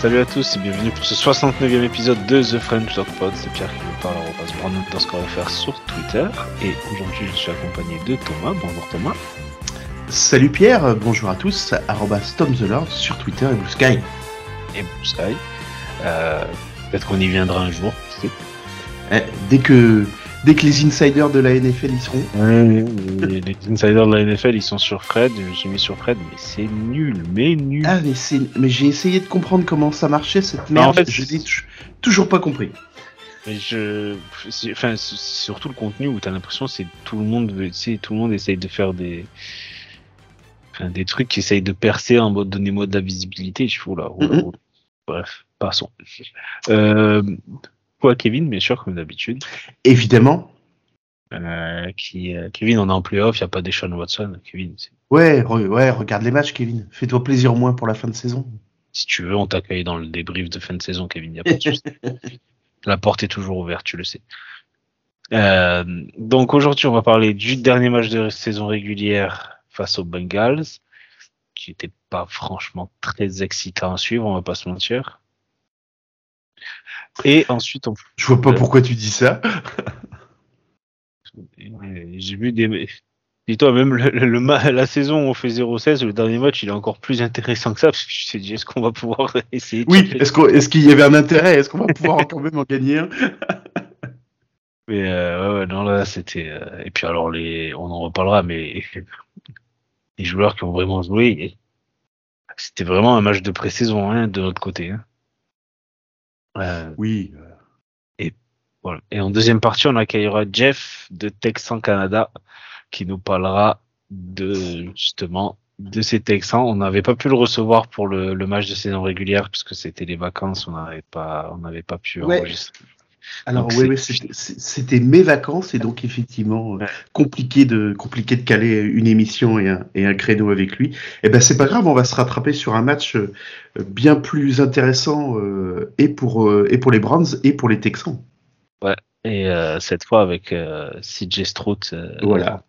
Salut à tous et bienvenue pour ce 69e épisode de The French Talk Pod. C'est Pierre qui vous parle, on passe qu'on va faire sur Twitter. Et aujourd'hui, je suis accompagné de Thomas. Bonjour Thomas. Salut Pierre, bonjour à tous, arrobas Tom the Lord sur Twitter et Blue Sky. Et Blue Sky. Euh, Peut-être qu'on y viendra un jour. Eh, dès que dès que les insiders de la NFL y seront. les, les insiders de la NFL ils sont sur Fred, j'ai mis sur Fred, mais c'est nul, mais nul. Ah mais c'est mais j'ai essayé de comprendre comment ça marchait cette merde. en fait, je n'ai toujours pas compris. Mais je, c'est- enfin, c'est surtout le contenu où t'as l'impression c'est tout le monde, sais, tout le monde essaye de faire des, des trucs qui essayent de percer en mode donnez-moi de la visibilité. Je fous là. là. Bref, passons. Euh, quoi, Kevin, bien sûr, comme d'habitude. Évidemment. Euh, qui, euh, Kevin, on est en playoff, il n'y a pas des Sean Watson. Kevin, Ouais, re- ouais, regarde les matchs, Kevin. Fais-toi plaisir au moins pour la fin de saison. si tu veux, on t'accueille dans le débrief de fin de saison, Kevin. Y a pas de souci. La porte est toujours ouverte, tu le sais. Euh, donc aujourd'hui, on va parler du dernier match de saison régulière face aux Bengals, qui n'était pas franchement très excitant à suivre, on va pas se mentir. Et ensuite, on... Je vois pas Euh. pourquoi tu dis ça. j'ai vu des. Dis-toi, même le, le- le ma- la saison où on fait 0-16, le dernier match, il est encore plus intéressant que ça, parce que je dit, est-ce qu'on va pouvoir essayer de Oui, est-ce qu'il y avait un intérêt? Est-ce qu'on va pouvoir quand même en gagner un? Mais euh, ouais, non, là, c'était. euh, Et puis alors, les... on en reparlera, mais les joueurs qui ont vraiment joué, c'était vraiment un match de pré-saison hein, de notre côté. hein. Euh, Oui. voilà. Et en deuxième partie, on accueillera Jeff de Texan Canada qui nous parlera de justement de ces Texans. On n'avait pas pu le recevoir pour le, le match de saison régulière puisque c'était les vacances, on n'avait pas, on n'avait pas pu Ouais. enregistrer. Alors Donc, oui, c'était mes vacances et donc effectivement euh, Ouais. compliqué de compliqué de caler une émission et un, et un créneau avec lui. Et ben c'est pas grave, on va se rattraper sur un match euh, bien plus intéressant euh, et pour euh, et pour les Browns et pour les Texans. Et euh, cette fois avec CJ Stroud Voilà.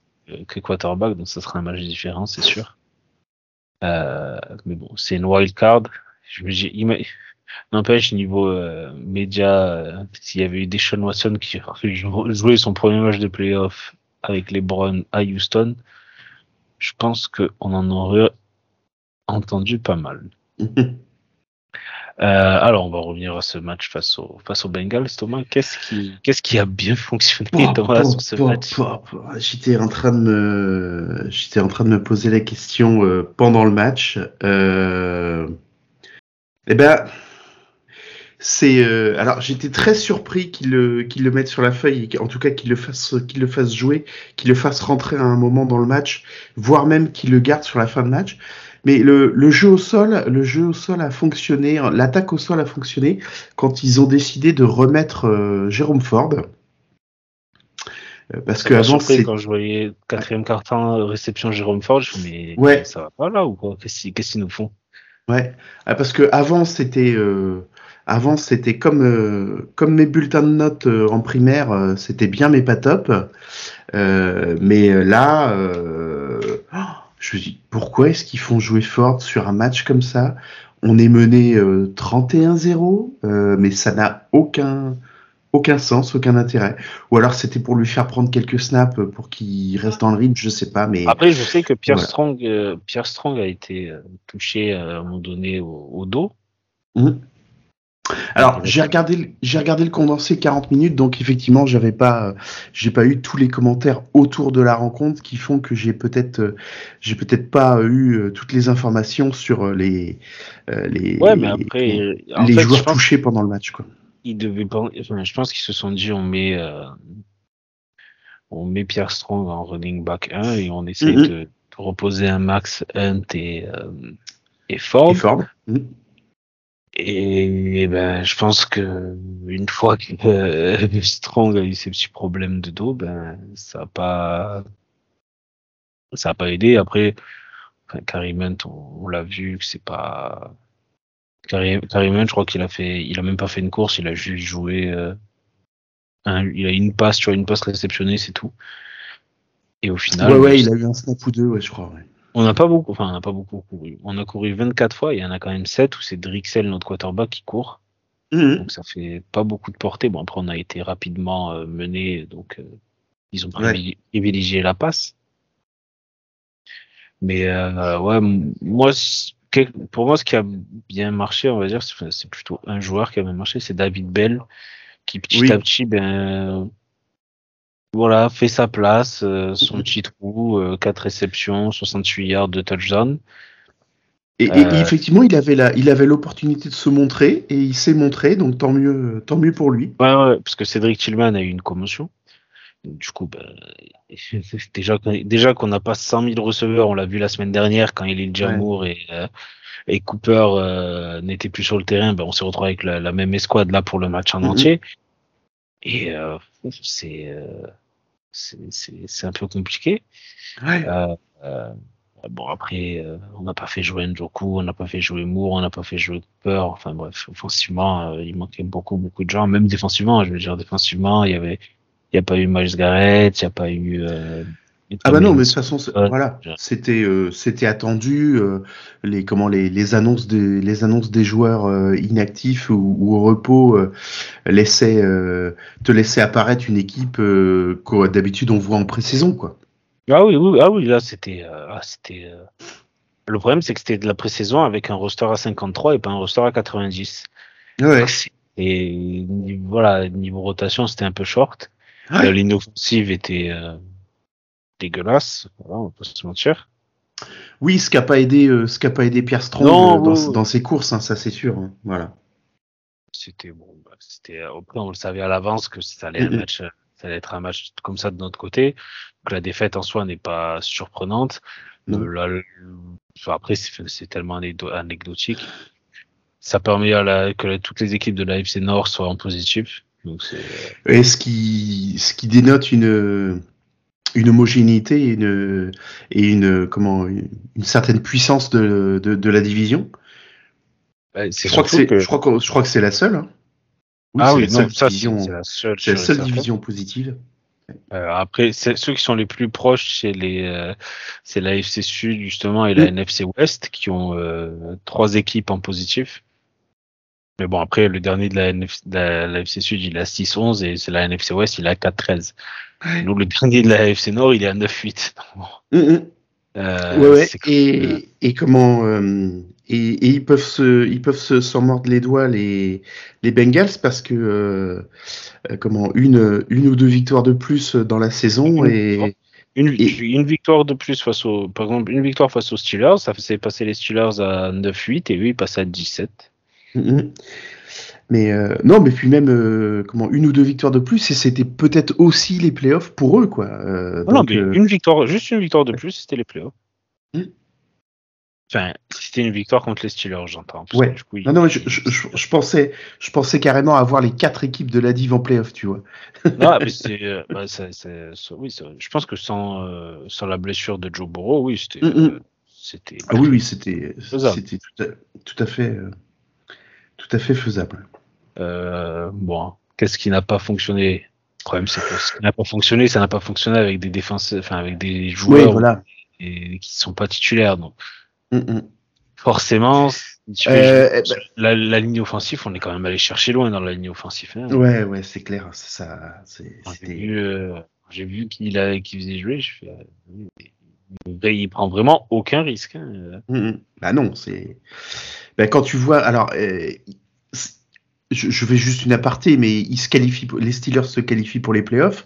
que quarterback, donc ça sera un match différent, c'est sûr. Mais bon, c'est une wild card. Je me dis, n'empêche niveau euh, média, euh, s'il y avait eu des Sean Watson qui jou- jouait son premier match de playoff avec les Browns à Houston, je pense qu'on en aurait entendu pas mal. Euh, alors, on va revenir à ce match face au face aux Bengals. Thomas, qu'est-ce qui qu'est-ce qui a bien fonctionné Oh, Thomas oh, sur ce oh, match. J'étais en train de me j'étais en train de me poser la question euh, pendant le match. Euh... Eh ben c'est euh, alors j'étais très surpris qu'il le qu'il le mette sur la feuille, qu'en tout cas qu'il le fasse qu'il le fasse jouer, qu'il le fasse rentrer à un moment dans le match, voire même qu'il le garde sur la fin de match. Mais le, le jeu au sol, le jeu au sol a fonctionné, l'attaque au sol a fonctionné quand ils ont décidé de remettre euh, Jérôme Ford. Euh, Parce Ça surpris c'est quand je voyais quatrième carton réception Jérôme Ford, je me mais Ouais. ça va pas là ou quoi? Qu'est-ce qu'ils qu'est-ce qu'ils nous font? Ouais, Ah, parce que avant c'était euh, avant c'était comme euh, comme mes bulletins de notes euh, en primaire, euh, c'était bien mais pas top. Mais là, oh, je me dis pourquoi est-ce qu'ils font jouer Ford sur un match comme ça? On est mené euh, 31-0, euh, mais ça n'a aucun aucun sens, aucun intérêt. Ou alors c'était pour lui faire prendre quelques snaps pour qu'il reste dans le rythme, je sais pas. Mais Après, je sais que Pierre Voilà. Strong, Pierre Strong a été touché à un moment donné au, au dos. Mhm. Alors, j'ai regardé, le- j'ai regardé le condensé 40 minutes, donc effectivement, j'avais pas, euh, j'ai pas eu tous les commentaires autour de la rencontre qui font que j'ai peut-être, euh, j'ai peut-être pas eu euh, toutes les informations sur les, les, Ouais, mais après, les, en les fait, joueurs touchés pendant le match, quoi. qu'ils devaient enfin, je pense qu'ils se sont dit, on met, euh, on met Pierre Strong en running back 1 et on essaie Mhm. de, de reposer un Max Hunt et, euh, et Ford. Et Ford. Mhm. Et, ben, je pense que une fois que euh, Strong a eu ses petits problèmes de dos, ben, ça a pas, ça a pas aidé. Après, enfin, on, on l'a vu que c'est pas, Hunt, je crois qu'il a fait, il a même pas fait une course, il a juste joué, euh, un- il a une passe, tu vois, une passe réceptionnée, c'est tout. Et au final, Ouais, ouais, il a eu un snap ou deux, ouais, je crois. Ouais. On n'a pas beaucoup, enfin, on n'a pas beaucoup couru. On a couru 24 fois, il y en a quand même 7 où c'est Drixel, notre quarterback, qui court. Mhm. Donc ça fait pas beaucoup de portée. Bon, après, on a été rapidement euh, mené, donc euh, ils ont privilégié la passe. Mais euh, ouais, moi, pour moi, ce qui a bien marché, on va dire, c'est c'est plutôt un joueur qui a bien marché, c'est David Bell, qui petit Oui. à petit, ben, voilà, fait sa place, euh, son petit trou, euh, 4 réceptions, 68 yards de touchdown. Et, et- Euh, et effectivement, il avait la, il avait l'opportunité de se montrer et il s'est montré, donc tant mieux, tant mieux pour lui. Ouais, ouais, parce que Cédric Tillman a eu une commotion. Du coup, ben, déjà, qu'on- déjà qu'on n'a pas 100 000 receveurs, on l'a vu la semaine dernière quand Elil Jamour et, euh, et Cooper euh, n'étaient plus sur le terrain, ben, on s'est retrouvé avec la, la même escouade là pour le match en Mhm. entier. Et euh, c'est euh, c'est c'est- c'est un peu compliqué. Ouais. Euh, euh, bon, après, euh, on n'a pas fait jouer Njoku, on n'a pas fait jouer Moore, on n'a pas fait jouer Cooper. Enfin bref, offensivement, euh, il manquait beaucoup, beaucoup de gens. Même défensivement, je veux dire, défensivement, il y avait, il n'y a pas eu Miles Garrett, il n'y a pas eu. Ah bah non, mais de toute façon, Ouais. voilà, c'était euh, c'était attendu. euh, les comment les, les annonces des les annonces des joueurs euh, inactifs ou, ou au repos euh, laissaient euh, te laissaient apparaître une équipe euh, que d'habitude on voit en pré-saison quoi. Ah oui, oui, ah oui, là c'était, euh, ah, c'était. euh, Le problème, c'est que c'était de la pré-saison avec un roster à 53 et pas un roster à 90. Ouais. Et niveau- voilà, niveau rotation, c'était un peu short. Ouais. La ligne offensive était euh, dégueulasse, voilà, on pas se mentir. Oui, ce qui a pas aidé euh, ce pas aidé Pierre Strong Non, euh, dans, ses courses, hein, ça c'est sûr. hein, Voilà. C'était bon, bah, c'était après on le savait à l'avance que ça allait, un match, ça allait être un match comme ça de notre côté. Donc la défaite en soi n'est pas surprenante. Euh, là, le- après c'est tellement anecdotique. Ça permet à la, que la- toutes les équipes de la FC Nord soient en positif. Donc Et ce qui, ce qui dénote une, une homogénéité et une, et une, comment, une, certaine puissance de, de, de la division. bah, c'est Je crois que c'est, je crois que, je crois que c'est la seule. hein. ah c'est oui, la non, seule ça division, la seule. la seule division positive. Euh, après, ceux qui sont les plus proches, c'est les, euh, c'est la FC Sud justement et la Mm. NFC Ouest qui ont euh, trois équipes en positif. Mais bon, après, le dernier de la, NF de la, la FC Sud, il est à 6-11 et c'est la NFC Ouest, il est à 4-13. Ouais. Nous, le dernier de la FC Nord, il est à 9-8. Donc, bon, Mm, mm. euh, ouais, Et, et comment euh, et, et ils peuvent se ils peuvent se s'en mordre les doigts les les Bengals parce que euh, comment une une ou deux victoires de plus dans la saison Une et Une, Et- une victoire de plus face au, par exemple, une victoire face aux Steelers, ça faisait passer les Steelers à 9-8 et eux, ils passaient à 17. Mhm. Mais euh, non, mais puis même euh, comment une ou deux victoires de plus et c'était peut-être aussi les playoffs pour eux quoi. Euh, Non, non, mais une victoire, juste une victoire de plus, c'était les playoffs. Hmm. Enfin, c'était une victoire contre les Steelers, j'entends. Ouais. que du coup, non, non, je, je, je- je pensais je pensais carrément avoir les quatre équipes de la div en playoff, tu vois. Non, mais c'est, bah, oui, je pense que sans, sans la blessure de Joe Burrow, oui, c'était, Mm, mm. euh, c'était. Ah oui, oui, c'était c'était tout à, tout à fait tout à fait faisable. Euh, bon, qu'est-ce qui n'a pas fonctionné? Le problème, c'est que ce qui n'a pas fonctionné, ça n'a pas fonctionné avec des défenseurs, enfin, avec des Oui, joueurs voilà. et, qui sont pas titulaires. Donc, Mm, mm. forcément, tu Euh, fais- eh ben- la, la ligne offensive, on est quand même allé chercher loin dans la ligne offensive. hein. Ouais, ouais, c'est clair, c'est ça, Quand J'ai vu, euh, vu qu'il qu'il faisait jouer. Je fais, euh, il prend vraiment aucun risque. hein, euh. Mm. Bah non, c'est. Bah, quand tu vois, alors, euh, je, je fais juste une aparté, mais ils se qualifient, pour- les Steelers se qualifient pour les playoffs,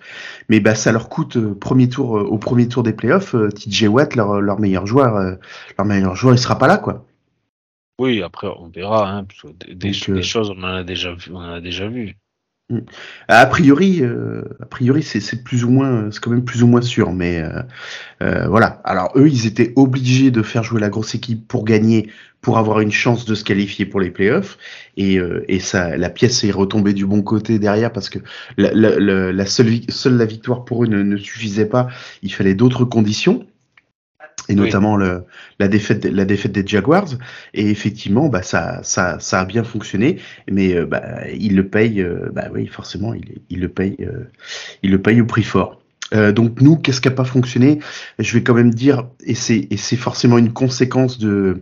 mais bah ça leur coûte euh, premier tour, euh, au premier tour des playoffs, euh, TJ Watt, leur, leur meilleur joueur, leur meilleur joueur, il sera pas là, quoi. Oui, après on verra. Hein, parce que des, Donc, des choses, on en a déjà vu. On en a déjà vu. A priori, euh, a priori, c'est plus ou moins, c'est quand même plus ou moins sûr, mais euh, euh, voilà. Alors eux, ils étaient obligés de faire jouer la grosse équipe pour gagner, pour avoir une chance de se qualifier pour les playoffs, et, euh, et ça, la pièce est retombée du bon côté derrière parce que la, seule, seule la victoire pour eux ne suffisait pas. Il fallait d'autres conditions. Et Oui. notamment le, la défaite, la défaite des Jaguars. Et effectivement, bah ça, ça, ça a bien fonctionné. Mais euh, bah, il le paye. euh, bah oui, forcément, il, il le paye. euh, il le paye au prix fort. Euh, donc nous, qu'est-ce qui n'a pas fonctionné? Je vais quand même dire, et c'est et c'est forcément une conséquence de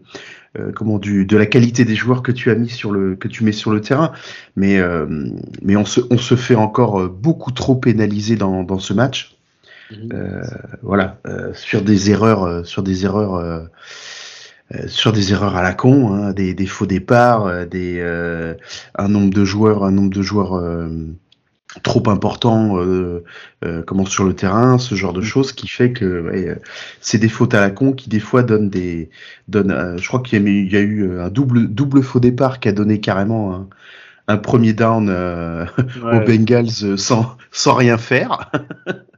euh, comment du de la qualité des joueurs que tu as mis sur le que tu mets sur le terrain, mais euh, mais on se on se fait encore beaucoup trop pénaliser dans dans ce match. Mhm. voilà, sur des erreurs sur des erreurs sur des erreurs à la con, hein, des, des, faux départs, des un nombre de joueurs, un nombre de joueurs trop important euh, euh, comment sur le terrain, ce genre de mm. choses qui fait que ouais, c'est des fautes à la con qui des fois donnent des donnent. Euh, je crois qu'il y, y, a eu un double double faux départ qui a donné carrément un, un premier down euh, aux Bengals sans sans rien faire.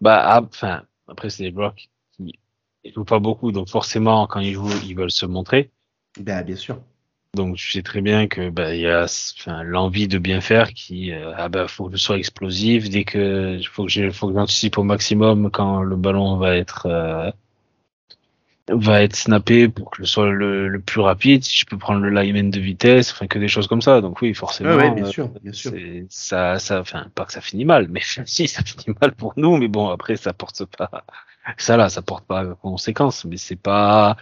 bah enfin après c'est des blocs qui jouent pas beaucoup donc forcément quand ils jouent ils veulent se montrer. Ben bien sûr. Donc tu sais très bien que bah, il y a l'envie de bien faire qui euh, ah bah faut que je sois explosif dès que faut que je faut que j'anticipe au maximum quand le ballon va être euh, va être snappé pour que je sois le, le, plus rapide. Si je peux prendre le lineman de vitesse enfin que des choses comme ça. Donc oui forcément ouais, bien sûr bien sûr. ça ça enfin pas que ça finit mal mais si ça finit mal pour nous. Mais bon après ça porte pas ça là ça porte pas conséquence mais c'est pas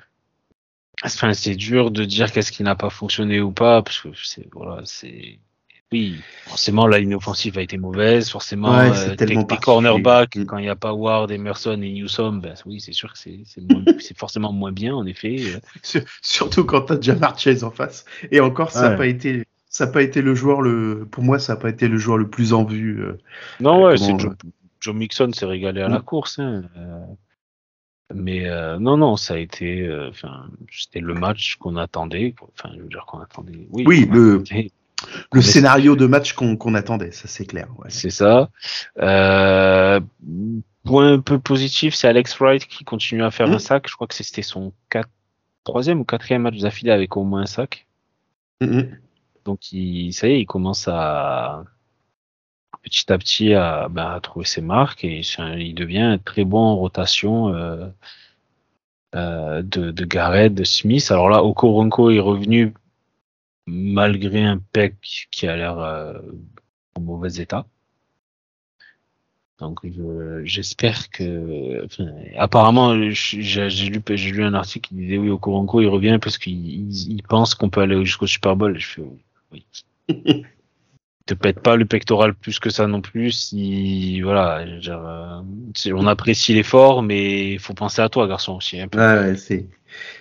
Enfin, c'est dur de dire qu'est-ce qui n'a pas fonctionné ou pas, parce que c'est voilà, c'est oui, forcément la ligne offensive a été mauvaise, forcément ouais, euh, tes, cornerbacks mm. quand il n'y a pas Ward, Emerson et Newsom, ben oui c'est sûr que c'est forcément moins bien en effet. Surtout quand t'as Jamar Chase en face. Et encore ça n'a pas été ça n'a pas été le joueur le pour moi ça n'a pas été le joueur le plus en vue. Euh, non ouais, c'est Joe, Joe, Mixon s'est régalé à la mm. course. Hein. Euh, mais euh, non, non, ça a été, euh, enfin, c'était le match qu'on attendait. Enfin, je veux dire qu'on attendait. Oui, oui le, le scénario de match qu'on qu ça c'est clair. Ouais. C'est ça. Euh, point un peu positif, c'est Alex Wright qui continue à faire un mmh. sac. Je crois que c'était son quatre, troisième ou quatrième match d'affilée avec au moins un sac. Mmh. Donc, il, ça y est, il commence à petit à petit à, bah, à trouver ses marques et il devient très bon en rotation euh, euh, de, de Garrett, de Smith. Alors là, Okoronko est revenu malgré un pec qui a l'air euh, en mauvais état. Donc j'espère que, enfin, apparemment, j'ai lu, j'ai lu un article qui disait oui, Okoronko il revient parce qu'il il pense qu'on peut aller jusqu'au Super Bowl. je fais oui. te pète pas le pectoral plus que ça non plus. Si voilà, euh, on apprécie l'effort, mais il faut penser à toi, garçon aussi. Un peu. Ouais, c'est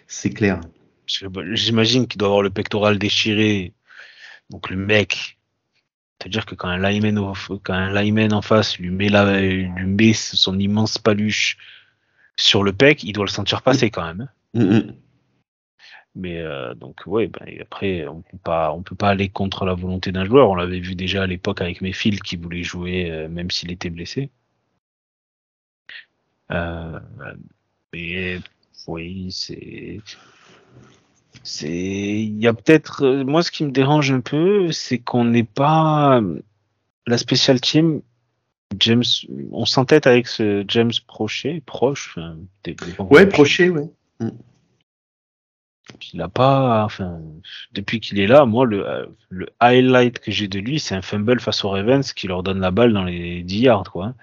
c'est clair. J'imagine qu'il doit avoir le pectoral déchiré. Donc le mec, c'est-à-dire que quand un lineman, quand un lineman en face lui met la, lui met son immense paluche sur le pec, il doit le sentir passer quand même. Hein. Mm, mm. Mais euh, donc ouais, ben, après on peut pas on peut pas aller contre la volonté d'un joueur. On l'avait vu déjà à l'époque avec Mayfield qui voulait jouer euh, même s'il était blessé. Euh, mais oui, c'est c'est il y a peut-être moi ce qui me dérange un peu, c'est qu'on n'est pas la special team James on s'entête avec ce James Prochet proche enfin, ouais Prochet ouais mm. Il a pas, enfin, depuis qu'il est là, moi, le, le highlight que j'ai de lui, c'est un fumble face aux Ravens qui leur donne la balle dans les 10 yards, quoi.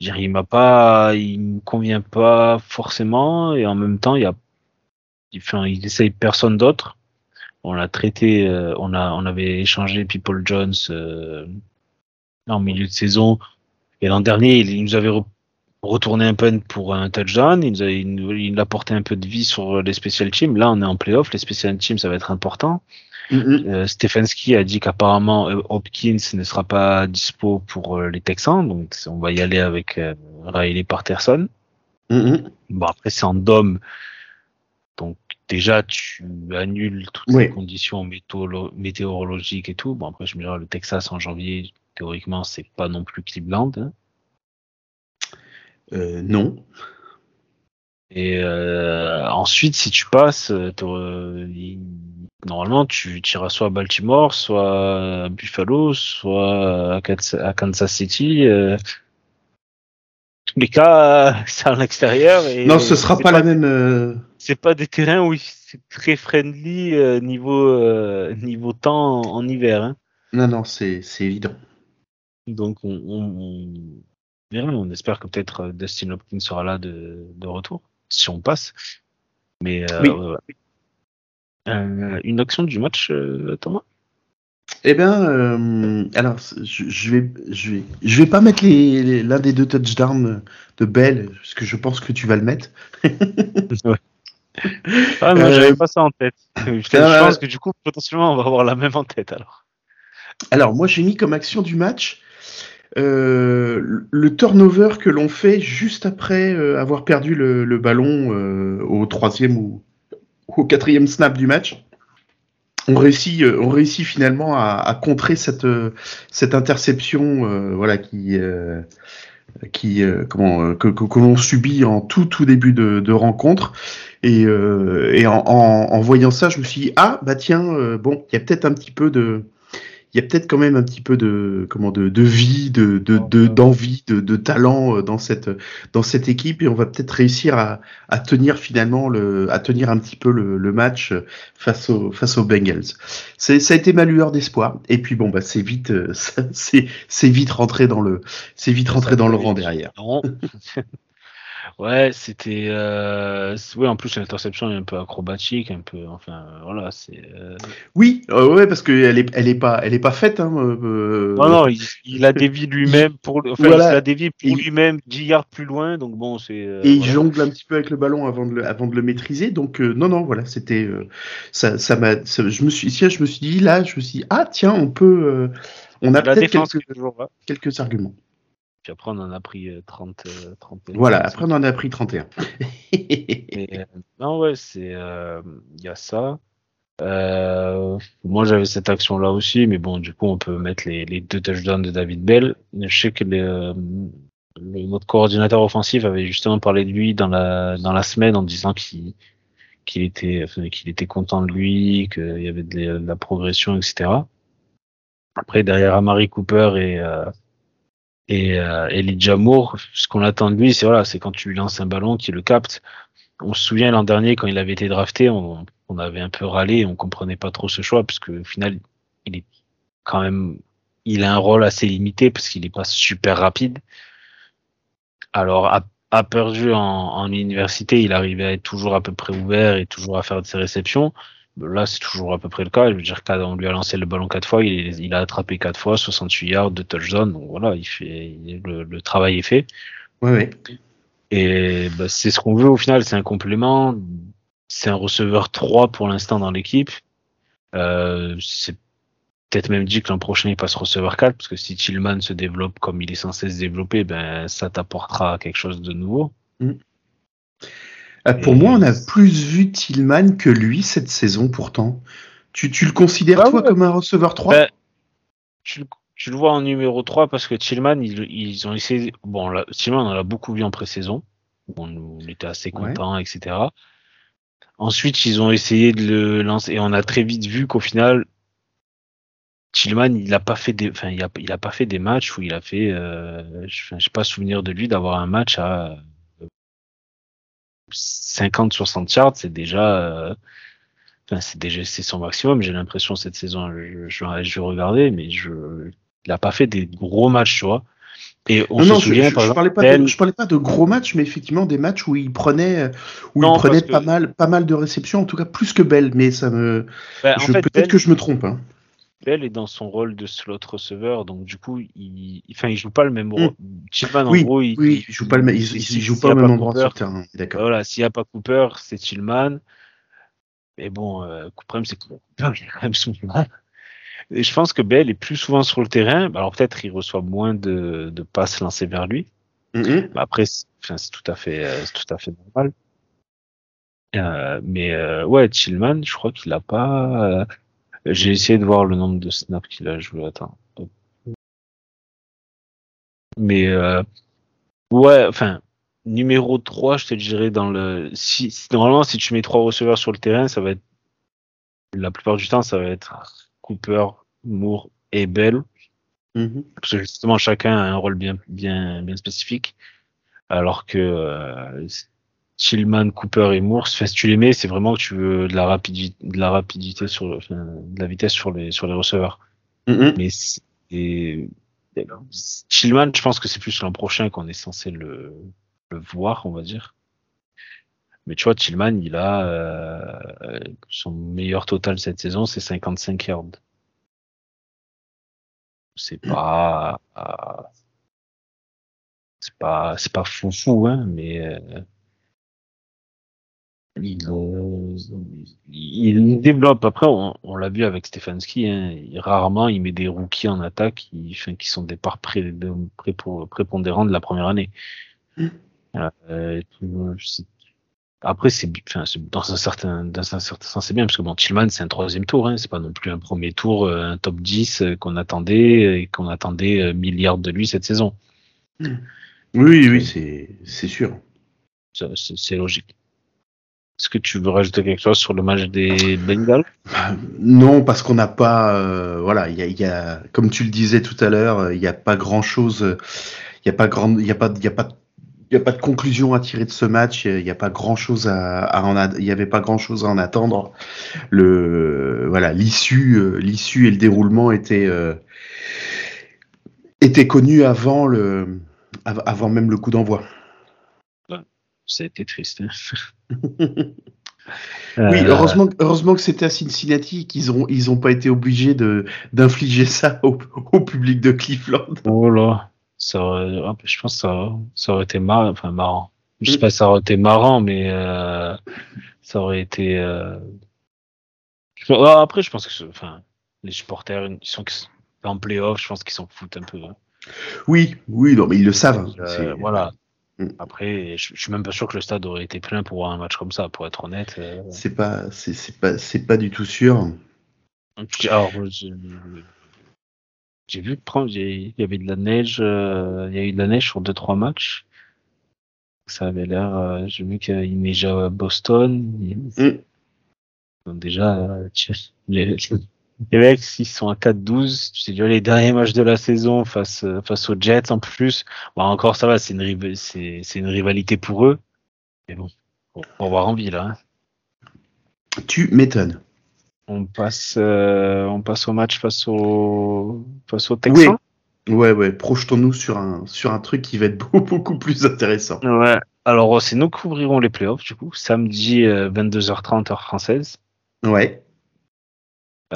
il m'a pas, il me convient pas forcément, et en même temps, il y a, enfin, il essaye personne d'autre. On l'a traité, euh, on a, on avait échangé People Jones euh, en milieu de saison, et l'an dernier, il, nous avait retourner un peu pour un touchdown. Il, a, il, apporté un peu de vie sur les special teams. Là, on est en playoff. Les special teams, ça va être important. Euh, Stefanski a dit qu'apparemment Hopkins ne sera pas dispo pour les Texans, donc on va y aller avec Riley Patterson. Mm-hmm. Bon après c'est en dôme, déjà tu annules toutes les conditions météorologiques et tout. Bon après je me dirais le Texas en janvier théoriquement c'est pas non plus Cleveland. Hein. Euh, non. Et euh, ensuite, si tu passes, euh, normalement, tu iras soit à Baltimore, soit à Buffalo, soit à Kansas City. Tous les cas, c'est à l'extérieur. Non, ce sera pas, la même. C'est pas des terrains où c'est très friendly niveau niveau temps en, hiver. Hein. Non, non, c'est évident. Donc on, on, on espère que peut-être Dustin Hopkins sera là de, de retour, si on passe. Mais euh, euh, une action du match, euh, Thomas? Eh bien, alors je, je, vais, je vais, je vais pas mettre l'un des deux touchdowns de Bell, parce que je pense que tu vas le mettre. ouais. Ah, moi, j'avais pas ça en tête. Je, je pense que du coup, potentiellement, on va avoir la même en tête alors. Alors, moi, j'ai mis comme action du match euh, le turnover que l'on fait juste après euh, avoir perdu le, le ballon euh, au troisième ou au quatrième snap du match. On réussit, on réussit finalement à, à contrer cette, cette interception, voilà, qui, qui, comment, que, que, que l'on subit en tout, tout début de, de rencontre. Et, et en, en, en, voyant ça, je me suis dit ah bah tiens, bon, il y a peut-être un petit peu de il y a peut-être quand même un petit peu de comment de, de vie, de d'envie, de, de, de, talent euh, dans cette dans cette équipe. Et on va peut-être réussir à, à, tenir finalement le à tenir un petit peu le, le match face aux face aux Bengals. C'est ça a été ma lueur d'espoir. Et puis bon bah c'est vite euh, c'est c'est vite rentré dans le c'est vite rentré dans le rang derrière. Ouais, c'était. Euh... Oui, en plus, l'interception est un peu acrobatique, un peu. Enfin, voilà, c'est. Euh... Oui, euh, ouais, parce qu'elle est, elle est pas, elle est pas faite. Hein. Non, non, il, il a dévié lui-même pour. Enfin, voilà. il a dévié pour lui-même 10 yards plus loin, donc bon, c'est. Et il jongle un petit peu avec le ballon avant de le, avant de le maîtriser, donc non, non, voilà, c'était. ça, ça m'a. Je me suis, je me suis dit là, je me suis dit ah tiens, on peut. on a peut-être quelques, quelques arguments. Puis après, on en a pris 30. Euh, 30 euh, voilà, après, on en a pris 31. Et, euh, non, ouais, c'est. Il y a ça. Euh, moi, j'avais cette action-là aussi, mais bon, du coup, on peut mettre les, les deux touchdowns de David Bell. Je sais que les, le, notre coordinateur offensif avait justement parlé de lui dans la, dans la semaine en disant qu'il qu'il était, qu'il était content de lui, qu'il y avait de, de, la progression, etc. Après, derrière Amari Cooper et, euh, et euh, Elijah Moore, ce qu'on attend de lui, c'est voilà, c'est quand tu lui lances un ballon, qu'il le capte. On se souvient l'an dernier quand il avait été drafté, on, avait un peu râlé, on comprenait pas trop ce choix puisque au final, il est quand même, il a un rôle assez limité parce qu'il est pas super rapide. Alors à, à perdu en, en université, il arrivait à être toujours à peu près ouvert et toujours à faire de ses réceptions. Là, c'est toujours à peu près le cas. Je veux dire, on lui a lancé le ballon quatre fois, il, il a attrapé quatre fois, 68 yards, de touchdown. Donc voilà, il fait, le, le travail est fait. Oui, oui. Et bah, c'est ce qu'on veut au final, c'est un complément. C'est un receveur 3 pour l'instant dans l'équipe. Euh, c'est peut-être même dit que l'an prochain il passe receveur 4 parce que si Tillman se développe comme il est censé se développer, ben ça t'apportera quelque chose de nouveau. Mm. Euh, pour et... moi, on a plus vu Tillman que lui cette saison pourtant. Tu, tu le considères bah, toi ouais. comme un receveur 3 bah, tu, tu, le vois en numéro 3 parce que Tillman, ils, ils ont essayé. Bon, là, Tillman, on l'a beaucoup vu en pré-saison. On, on, était assez contents, ouais. etc. Ensuite, ils ont essayé de le lancer et on a très vite vu qu'au final, Tillman, il a pas fait des, enfin, il a, il a pas fait des matchs où il a fait, euh, je, je sais pas souvenir de lui d'avoir un match à 50-60 yards, c'est déjà, euh, enfin, c'est déjà c'est son maximum. J'ai l'impression cette saison, je, je, je vais regarder, mais je, il a pas fait des gros matchs, tu vois. Et on non, se non, souvient, je, je, parlais pas ben... de, je parlais pas de gros matchs, mais effectivement des matchs où il prenait, où non, il prenait pas que... mal, pas mal de réceptions, en tout cas plus que Bell, mais ça me, ben, peut-être ben... que je me trompe. Hein. Bell est dans son rôle de slot receveur, donc du coup, il, enfin, il joue pas le même rôle. Mmh. Tillman, oui, en gros, il, oui, il joue pas le même, il, il, il joue pas au même endroit sur le terrain. D'accord. Voilà, s'il n'y a pas Cooper, c'est Tillman. Mais bon, euh, le problème, c'est que Cooper, il quand même son Et je pense que Bell est plus souvent sur le terrain. Alors peut-être il reçoit moins de, de passes lancées vers lui. Mmh. Après, c'est tout à fait, euh, tout à fait normal. Euh, mais euh, ouais, Tillman, je crois qu'il a pas. J'ai essayé de voir le nombre de snaps qu'il a joué. Attends. Mais euh, ouais, enfin, numéro 3, je te dirais dans le. Si, normalement, si tu mets trois receveurs sur le terrain, ça va être. La plupart du temps, ça va être Cooper, Moore et Bell. Mm -hmm. Parce que justement, chacun a un rôle bien, bien, bien spécifique. Alors que euh, Tillman, Cooper et Moore, enfin, si tu les mets, c'est vraiment que tu veux de la rapidité, de la rapidité sur, enfin, de la vitesse sur les sur les receveurs. Mm -hmm. Mais et Chillman, je pense que c'est plus l'an prochain qu'on est censé le, le voir, on va dire. Mais tu vois, Tillman, il a euh, son meilleur total cette saison, c'est 55 yards. C'est pas, euh, c'est pas, c'est pas fou fou, hein, mais euh, il, il, développe. Après, on, on l'a vu avec Stefanski, hein, rarement il met des rookies en attaque qui, enfin, qui sont des parts pré, de, prépondérants de la première année. Mm. Euh, après, c'est, enfin, dans un certain, dans un certain sens, c'est bien parce que bon, Tillman, c'est un troisième tour, hein, c'est pas non plus un premier tour, euh, un top 10 euh, qu'on attendait et qu'on attendait milliards de lui cette saison. Mm. Oui, oui, c'est sûr. C'est logique. Est-ce que tu veux rajouter quelque chose sur le match des Bengals Non, parce qu'on n'a pas, euh, voilà, il y a, comme tu le disais tout à l'heure, il n'y a pas grand chose, il y a pas grand, il a pas, il a pas, il a pas de conclusion à tirer de ce match. Il n'y a pas grand chose à, en, avait pas grand chose à en attendre. Voilà, l'issue, euh, et le déroulement étaient, euh, connus avant même le coup d'envoi. Ça a été triste. Hein. oui, euh, heureusement, heureusement que c'était à Cincinnati qu'ils ont ils ont pas été obligés de d'infliger ça au, au, public de Cleveland. Oh là, ça aurait, je pense que ça, ça aurait été marrant, enfin marrant. Je sais pas si ça aurait été marrant, mais euh, ça aurait été. Euh... Après, je pense que enfin, les supporters, ils sont en playoff, je pense qu'ils s'en foutent un peu. Hein. Oui, oui, non, mais ils le savent. Hein. Euh, voilà, Mm. Après, je, suis même pas sûr que le stade aurait été plein pour un match comme ça, pour être honnête. Euh. C'est pas, c'est pas, c'est pas du tout sûr. Alors, j'ai vu il y avait de la neige, euh, il y a eu de la neige sur deux trois matchs. Ça avait l'air, euh, j'ai vu qu'il neigeait à Boston. Mm. Donc déjà, les, les mecs, s'ils sont à 4-12, tu sais, les derniers matchs de la saison face, face aux Jets en plus. Bon, encore ça va, c'est une, c'est, c'est une rivalité pour eux. Mais bon, on va voir en ville. Hein. Tu m'étonnes. On passe, euh, on passe au match face au, face au Texans. Oui. Ouais, ouais, projetons-nous sur un, sur un truc qui va être beaucoup, beaucoup plus intéressant. Ouais. Alors, c'est nous qui ouvrirons les playoffs, du coup, samedi 22h30 heure française. Ouais.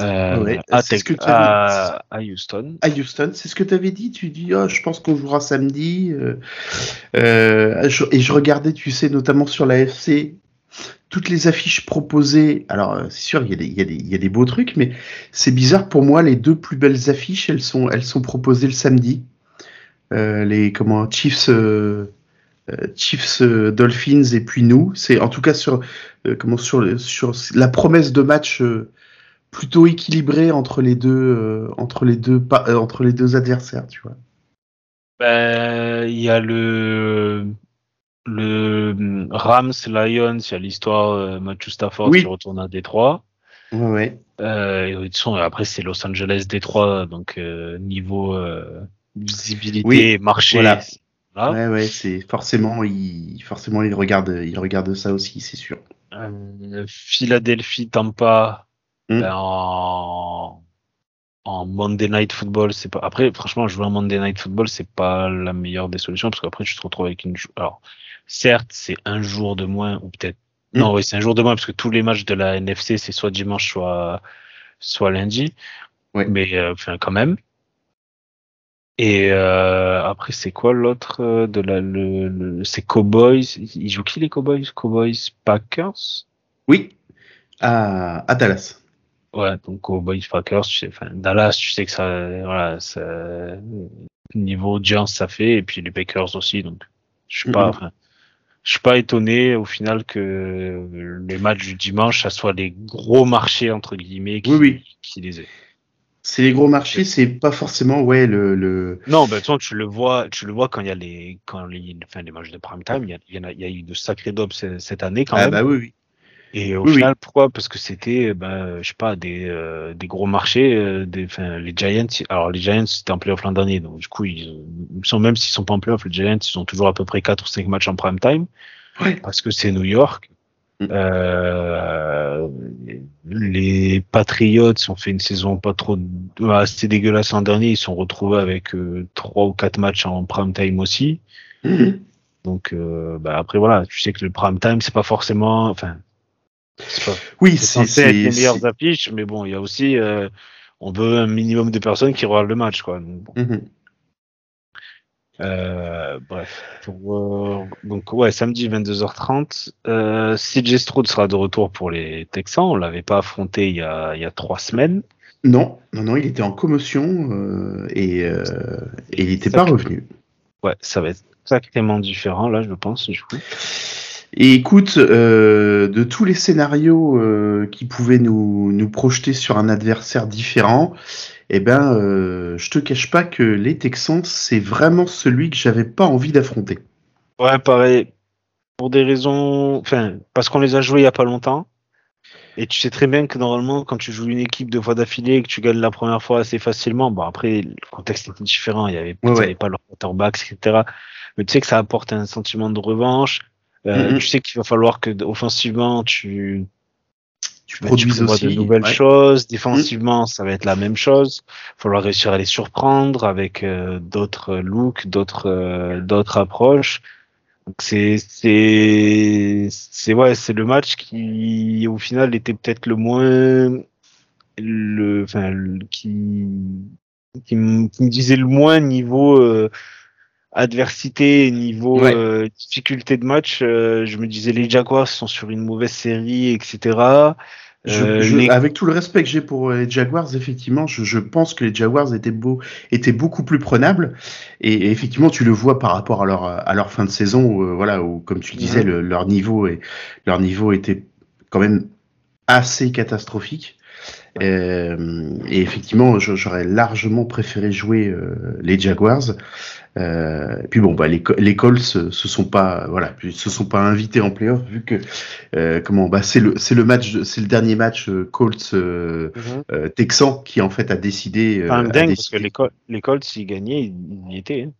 Euh, à, que à, à, Houston. À Houston, c'est ce que tu avais dit. Tu dis, oh, je pense qu'on jouera samedi. Euh, euh, et je regardais, tu sais, notamment sur la FC, toutes les affiches proposées. Alors, euh, c'est sûr, il y, a des, il, y a des, il y, a des beaux trucs, mais c'est bizarre pour moi. Les deux plus belles affiches, elles sont, elles sont proposées le samedi. Euh, les comment Chiefs. Chiefs Dolphins et puis nous c'est en tout cas sur comment sur sur la promesse de match plutôt équilibré entre les deux euh, entre les deux euh, entre les deux adversaires, tu vois. Ben, il y a le le Rams Lions, il y a l'histoire euh, Matthew Stafford qui retourne à Détroit. Ouais. Euh, après c'est Los Angeles Détroit, donc niveau visibilité, marché. Voilà. Ouais, ouais, c'est forcément il forcément il regarde il regarde ça aussi, c'est sûr. Philadelphie Tampa Hmm. Ben, en, en Monday Night Football, c'est pas. Après, franchement, jouer en Monday Night Football, c'est pas la meilleure des solutions parce qu'après, tu te retrouves avec une. Alors, certes, c'est un jour de moins ou peut-être. Hmm. Non, oui, c'est un jour de moins parce que tous les matchs de la NFC, c'est soit dimanche, soit soit lundi. Ouais. Mais euh, enfin, quand même. Et euh, après, c'est quoi l'autre euh, de la le, le c'est Cowboys. Ils jouent qui les Cowboys? Cowboys Packers? Oui, à, à Dallas. Ouais, donc Cowboys Packers, tu sais, enfin, Dallas, tu sais que ça, voilà, ça, niveau audience, ça fait, et puis les Packers aussi, donc, je suis pas, mm-hmm. je suis pas étonné au final que les matchs du dimanche, ça soit les gros marchés, entre guillemets, qui, oui, qui les aient. C'est les gros marchés, c'est pas forcément, ouais, le, le... Non, ben, toi, tu le vois, tu le vois quand il y a les, quand les, enfin, les matchs de prime time, il y, a, il y, eu de sacrés dobs cette année, quand ah, même. bah oui, oui. Et au final, pourquoi? Parce que c'était, ben, je sais pas, des, euh, des gros marchés. Euh, des, les Giants, alors les Giants c'était en playoff l'an dernier, donc du coup, ils, sont même s'ils sont pas en playoff, les Giants ils ont toujours à peu près 4 ou 5 matchs en prime time, ouais. parce que c'est New York. Mm. Euh, les Patriots ont fait une saison pas trop assez dégueulasse en dernier. Ils sont retrouvés avec euh, trois ou quatre matchs en prime time aussi. Mm. Donc euh, bah après voilà, tu sais que le prime time c'est pas forcément, enfin, pas, oui c'est les meilleures affiches, mais bon il y a aussi euh, on veut un minimum de personnes qui regardent le match quoi. Donc, bon. Mm-hmm. Euh, bref. Pour, euh, donc ouais, samedi 22h30. Euh, CJ Stroud sera de retour pour les Texans. On l'avait pas affronté il y a, il y a trois semaines. Non, non, non, il était en commotion et, et, il n'était pas revenu. Ouais, ça va être sacrément différent là, je pense. Du coup. Et écoute, euh, de tous les scénarios euh, qui pouvaient nous, nous projeter sur un adversaire différent, eh ben, euh, je te cache pas que les Texans, c'est vraiment celui que j'avais pas envie d'affronter. Ouais, pareil. Pour des raisons, enfin, parce qu'on les a joués il y a pas longtemps. Et tu sais très bien que normalement, quand tu joues une équipe deux fois d'affilée et que tu gagnes la première fois assez facilement, bon après, le contexte était différent, il y avait, Ouais, il y ouais. avait pas leur quarterbacks, etc. Mais tu sais que ça apporte un sentiment de revanche. Euh. Tu sais qu'il va falloir que offensivement tu Tu bah, tu aussi. de nouvelles ouais. choses. Défensivement, ça va être la même chose. Il va falloir réussir à les surprendre avec euh, d'autres looks, d'autres euh, d'autres approches. Donc c'est c'est c'est ouais, c'est le match qui au final était peut-être le moins le enfin le- qui qui, me- qui me disait le moins niveau euh, adversité, niveau Ouais. euh, difficulté de match. euh, je me disais les Jaguars sont sur une mauvaise série, etc. Je- Euh, je- les- Avec tout le respect que j'ai pour les Jaguars, effectivement, je, je pense que les Jaguars étaient, beau, étaient beaucoup plus prenables. Et, et effectivement, tu le vois par rapport à leur, à leur fin de saison, où, euh, voilà, où, comme tu le disais, Mhm. le- leur, niveau est, leur niveau était quand même assez catastrophique. Euh, et effectivement, j'aurais largement préféré jouer euh, les Jaguars. Euh, et puis bon, bah, les, Co- les Colts se se sont pas, voilà, se sont pas invités en playoff vu que euh, comment, bah, c'est le, c'est le match, c'est le dernier match euh, Colts euh, euh, Texan qui en fait a décidé. Enfin, a dingue, parce décidé- que les Col- les Colts, s'ils gagnaient, ils y étaient. hein.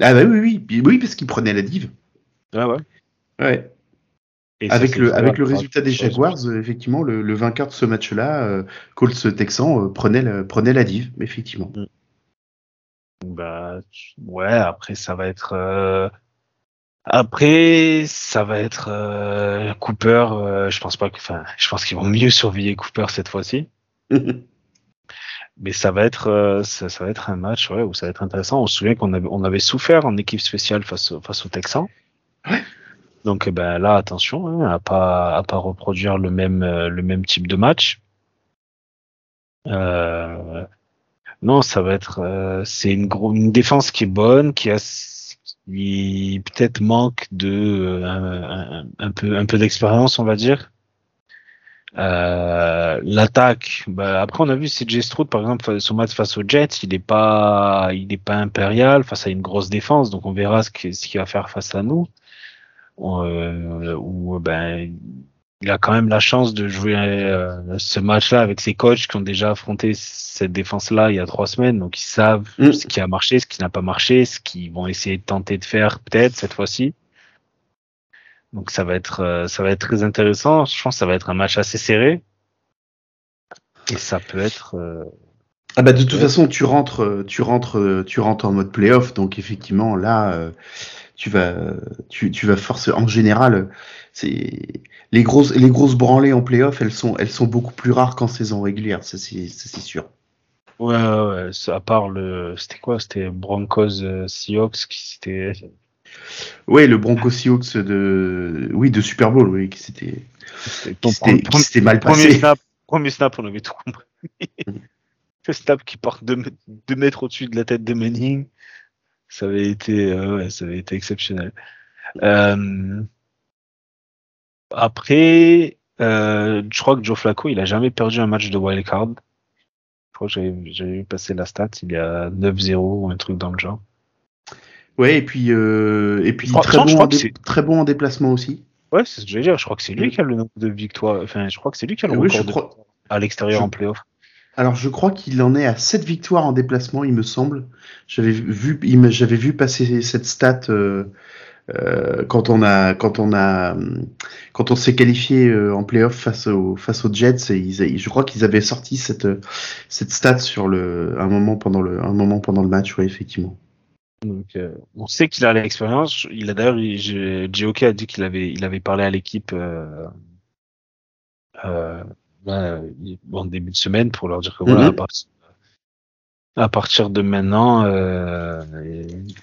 Ah bah oui, oui, oui, oui, parce qu'ils prenaient la div. Ah ouais. Ouais. Et Avec le, avec résultat des Jaguars, effectivement, le, le vainqueur de ce match-là, Colts Texan, prenait, la, prenait la div, effectivement. Bah, ouais, après, ça va être. euh, Après, ça va être euh, Cooper. euh, Je pense pas que. Enfin, je pense qu'ils vont mieux surveiller Cooper cette fois-ci. Mais ça va être, ça, ça va être un match ouais, où ça va être intéressant. On se souvient qu'on avait, on avait souffert en équipe spéciale face, au- face aux Texans. Ouais. Donc eh ben là, attention, hein, à pas à pas reproduire le même le même type de match. Euh, non, ça va être, euh, c'est une une défense qui est bonne, qui a, qui peut-être manque de euh, un, peu un peu d'expérience, on va dire. Euh, l'attaque, bah, après on a vu CJ Stroud par exemple son match face aux Jets, il est pas il est pas impérial face à une grosse défense, donc on verra ce que- ce qu'il va faire face à nous. Euh, où ben il a quand même la chance de jouer euh, ce match-là avec ses coachs qui ont déjà affronté cette défense-là il y a trois semaines, donc ils savent Mm. ce qui a marché, ce qui n'a pas marché, ce qu'ils vont essayer de tenter de faire peut-être cette fois-ci. Donc ça va être euh, ça va être très intéressant. Je pense que ça va être un match assez serré et ça peut être euh, Ah bah de toute Ouais. façon, tu rentres, tu rentres, tu rentres en mode playoff, donc effectivement là, euh, tu vas, tu, tu vas forcer. En général, c'est les grosses, les grosses branlées en playoff, elles sont, elles sont beaucoup plus rares qu'en saison régulière, ça c'est, sûr. ouais, ouais, à part le c'était quoi? C'était Broncos euh, Seahawks qui c'était Ouais, le Broncos Seahawks de, oui, de Super Bowl, oui, qui c'était, c'était s'était- premier- s'était mal premier passé. snap premier snap on avait tout compris. le snap qui mè- deux mètres au-dessus de la tête de Manning, ça avait été euh, ouais, ça avait été exceptionnel. Euh, après, euh, je crois que Joe Flacco, il a jamais perdu un match de wild card. Je crois que j'avais vu passer la stat, il y a 9-0 ou un truc dans le genre. Ouais, et puis, euh, et puis très non, bon, dé- très bon en déplacement aussi. Ouais, c'est ce que je veux dire. Je crois que c'est lui qui a le nombre de victoires. Enfin, je crois que c'est lui qui a le Oui, record de à l'extérieur je- en playoff. Alors, je crois qu'il en est à 7 victoires en déplacement, il me semble. J'avais vu, j'avais vu passer cette stat euh, euh, quand on a quand on a quand on s'est qualifié euh, en playoff face aux face aux Jets, et ils, je crois qu'ils avaient sorti cette cette stat sur le un moment pendant le un moment pendant le match, ouais, effectivement. Donc, euh, on sait qu'il a l'expérience. Il a d'ailleurs, JOK a dit qu'il avait, il avait parlé à l'équipe euh, euh, bah, en début de semaine pour leur dire que voilà, mm-hmm à partir de maintenant, euh,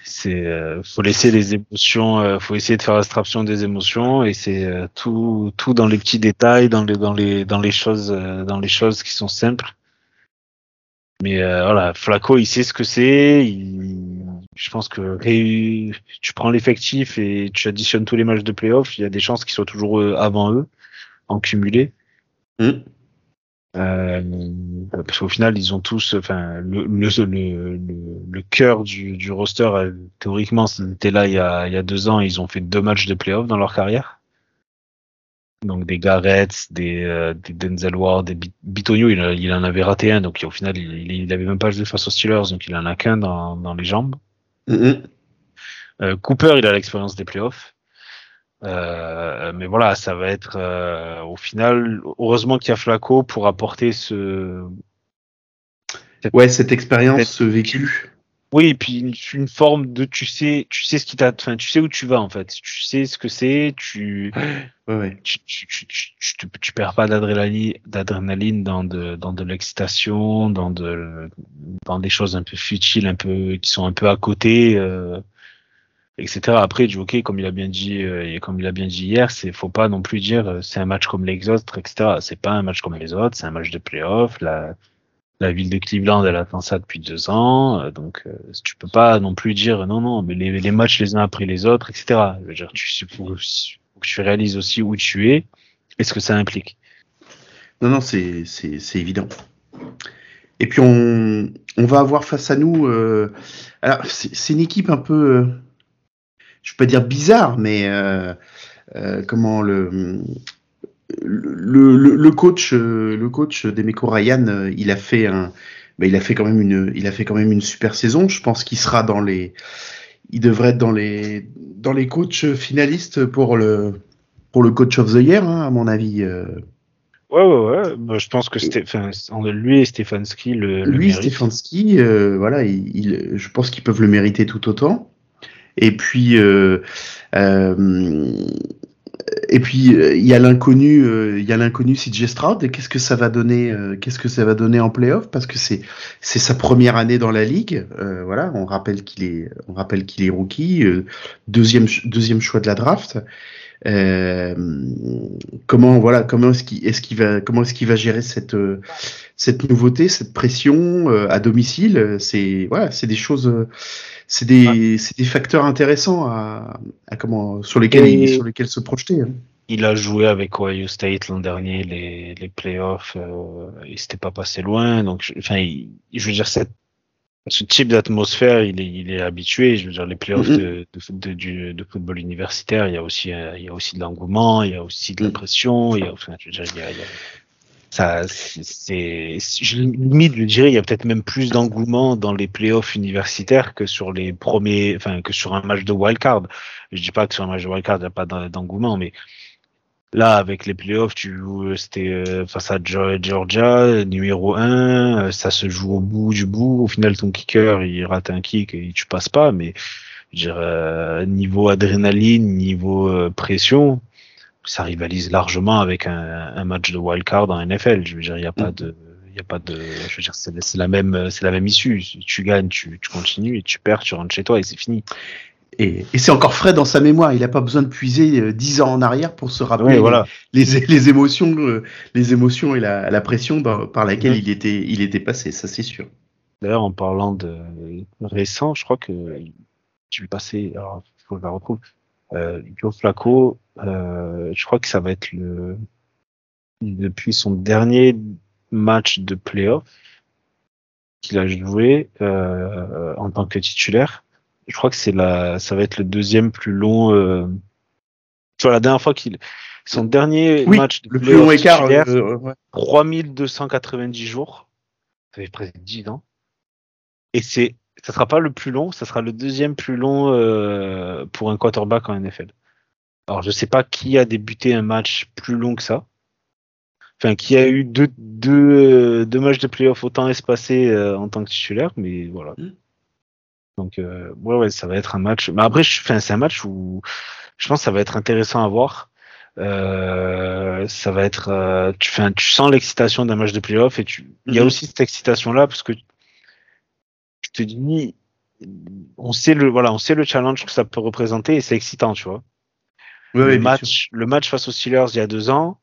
c'est euh, faut laisser les émotions, euh, faut essayer de faire abstraction des émotions et c'est euh, tout tout dans les petits détails, dans les dans les dans les choses euh, dans les choses qui sont simples. Mais voilà, Flaco, il sait ce que c'est. Je pense que tu prends l'effectif et tu additionnes tous les matchs de playoff, il y a des chances qu'ils soient toujours avant eux en cumulé. Mmh. Euh, parce qu'au final, ils ont tous, enfin, le, le, le, le, cœur du, du roster, euh, théoriquement, c'était là il y, a, il y a deux ans, ils ont fait deux matchs de playoff dans leur carrière. Donc des Garrett, des, euh, des Denzel Ward, des Bitonio, il, il, en avait raté un, donc au final, il, il avait même pas joué face aux Steelers, donc il en a qu'un dans, dans les jambes. Mm-hmm. euh, Cooper, il a l'expérience des playoffs. Euh, mais voilà, ça va être euh, au final, heureusement qu'il y a Flaco pour apporter ce. ouais, cette expérience, ce vécu. Oui, et puis une, forme de tu sais, tu sais ce qui t'a, enfin, tu sais où tu vas en fait, tu sais ce que c'est, tu, ouais, ouais. tu, tu, tu, tu, tu, perds pas d'adrénaline, d'adrénaline dans de, dans de l'excitation, dans de, dans des choses un peu futiles, un peu, qui sont un peu à côté. Euh, etc. Après, du hockey, comme il a bien dit, euh, et comme il a bien dit hier, c'est faut pas non plus dire euh, c'est un match comme les autres, etc. C'est pas un match comme les autres, c'est un match de playoff. La, la ville de Cleveland, elle attend ça depuis deux ans, euh, donc tu peux pas non plus dire non, non, mais les, matchs les uns après les autres, etc. Je tu faut, que tu réalises aussi où tu es et ce que ça implique. Non, non, c'est évident. Et puis on, on va avoir face à nous, euh, alors c'est une équipe un peu je peux pas dire bizarre, mais euh, euh, comment le le, le, le, coach le coach d'Emeco Ryan, il a fait un ben, il a fait quand même une il a fait quand même une super saison. Je pense qu'il sera dans les il devrait être dans les dans les coachs finalistes pour le pour le coach of the year hein, à mon avis. Euh. Ouais, ouais, ouais. Bah, je pense que Stéphane, lui et Stefanski le, le Lui, Stefanski, euh, voilà, il, il, je pense qu'ils peuvent le mériter tout autant. Et puis, euh, euh, et puis euh, il y a l'inconnu, il y a l'inconnu CJ Stroud. Qu'est-ce que ça va donner Qu'est-ce que ça va donner en playoff? Parce que c'est c'est sa première année dans la ligue. voilà, on rappelle qu'il est on rappelle qu'il est rookie, deuxième deuxième choix de la draft. Euh, comment voilà comment est-ce qu'il est-ce qu'il va comment est-ce qu'il va gérer cette cette nouveauté cette pression à domicile? C'est voilà c'est des choses c'est des, des, facteurs intéressants à, à comment, sur, lesquels, il, sur lesquels se projeter. Hein. Il a joué avec Ohio State l'an dernier, les, les playoffs, euh, il s'était pas passé loin. Donc, enfin, je veux dire, cette, ce type d'atmosphère, il est, il est habitué. Je veux dire, les playoffs mm-hmm. de, de, de, de, football universitaire, il y a aussi, il y a aussi de l'engouement, il y a aussi de la mm. pression, il y a, enfin, je veux dire, il y a, il y a ça, c'est, je limite, je dirais, il y a peut-être même plus d'engouement dans les playoffs universitaires que sur les premiers, enfin, que sur un match de wildcard. Je dis pas que sur un match de wildcard, il n'y a pas d'engouement, mais là, avec les playoffs, tu c'était euh, face à Georgia, numéro 1, euh, ça se joue au bout du bout. Au final, ton kicker, il rate un kick et tu passes pas, mais, je dirais, euh, niveau adrénaline, niveau pression, ça rivalise largement avec un, un match de wildcard en NFL. Je veux dire, il n'y a pas mm. de, il y a pas de, je veux dire, c'est la même, c'est la même issue. Tu gagnes, tu, tu continues et tu perds, tu rentres chez toi et c'est fini. Et, et c'est encore frais dans sa mémoire. Il n'a pas besoin de puiser euh, dix ans en arrière pour se rappeler voilà. les, les, émotions, euh, les émotions et la, la pression par laquelle mm. il était, il était passé. Ça, c'est sûr. D'ailleurs, en parlant de récent, je crois que tu le passé. Alors, faut que je la retrouve. Euh, Joe Flacco, euh, je crois que ça va être le depuis son dernier match de playoff qu'il a joué euh, en tant que titulaire. Je crois que c'est la, ça va être le deuxième plus long. Euh, tu vois, la dernière fois qu'il, son dernier match de le plus long écart, euh, ouais. 3290 jours. Ça fait presque 10 ans. Et c'est ça sera pas le plus long, ça sera le deuxième plus long euh, pour un quarterback en NFL. Alors je sais pas qui a débuté un match plus long que ça. Enfin, qui a eu deux, deux, deux matchs de playoff autant espacés euh, en tant que titulaire, mais voilà. Mm. Donc euh, ouais, ouais, ça va être un match. Mais après, je, c'est un match où je pense que ça va être intéressant à voir. Euh, ça va être, euh, tu, enfin, tu sens l'excitation d'un match de playoff et tu, il y a Mhm. aussi cette excitation là parce que tu te dis, on sait le, voilà, on sait le challenge que ça peut représenter et c'est excitant, tu vois. Ouais, le match, le match face aux Steelers il y a deux ans,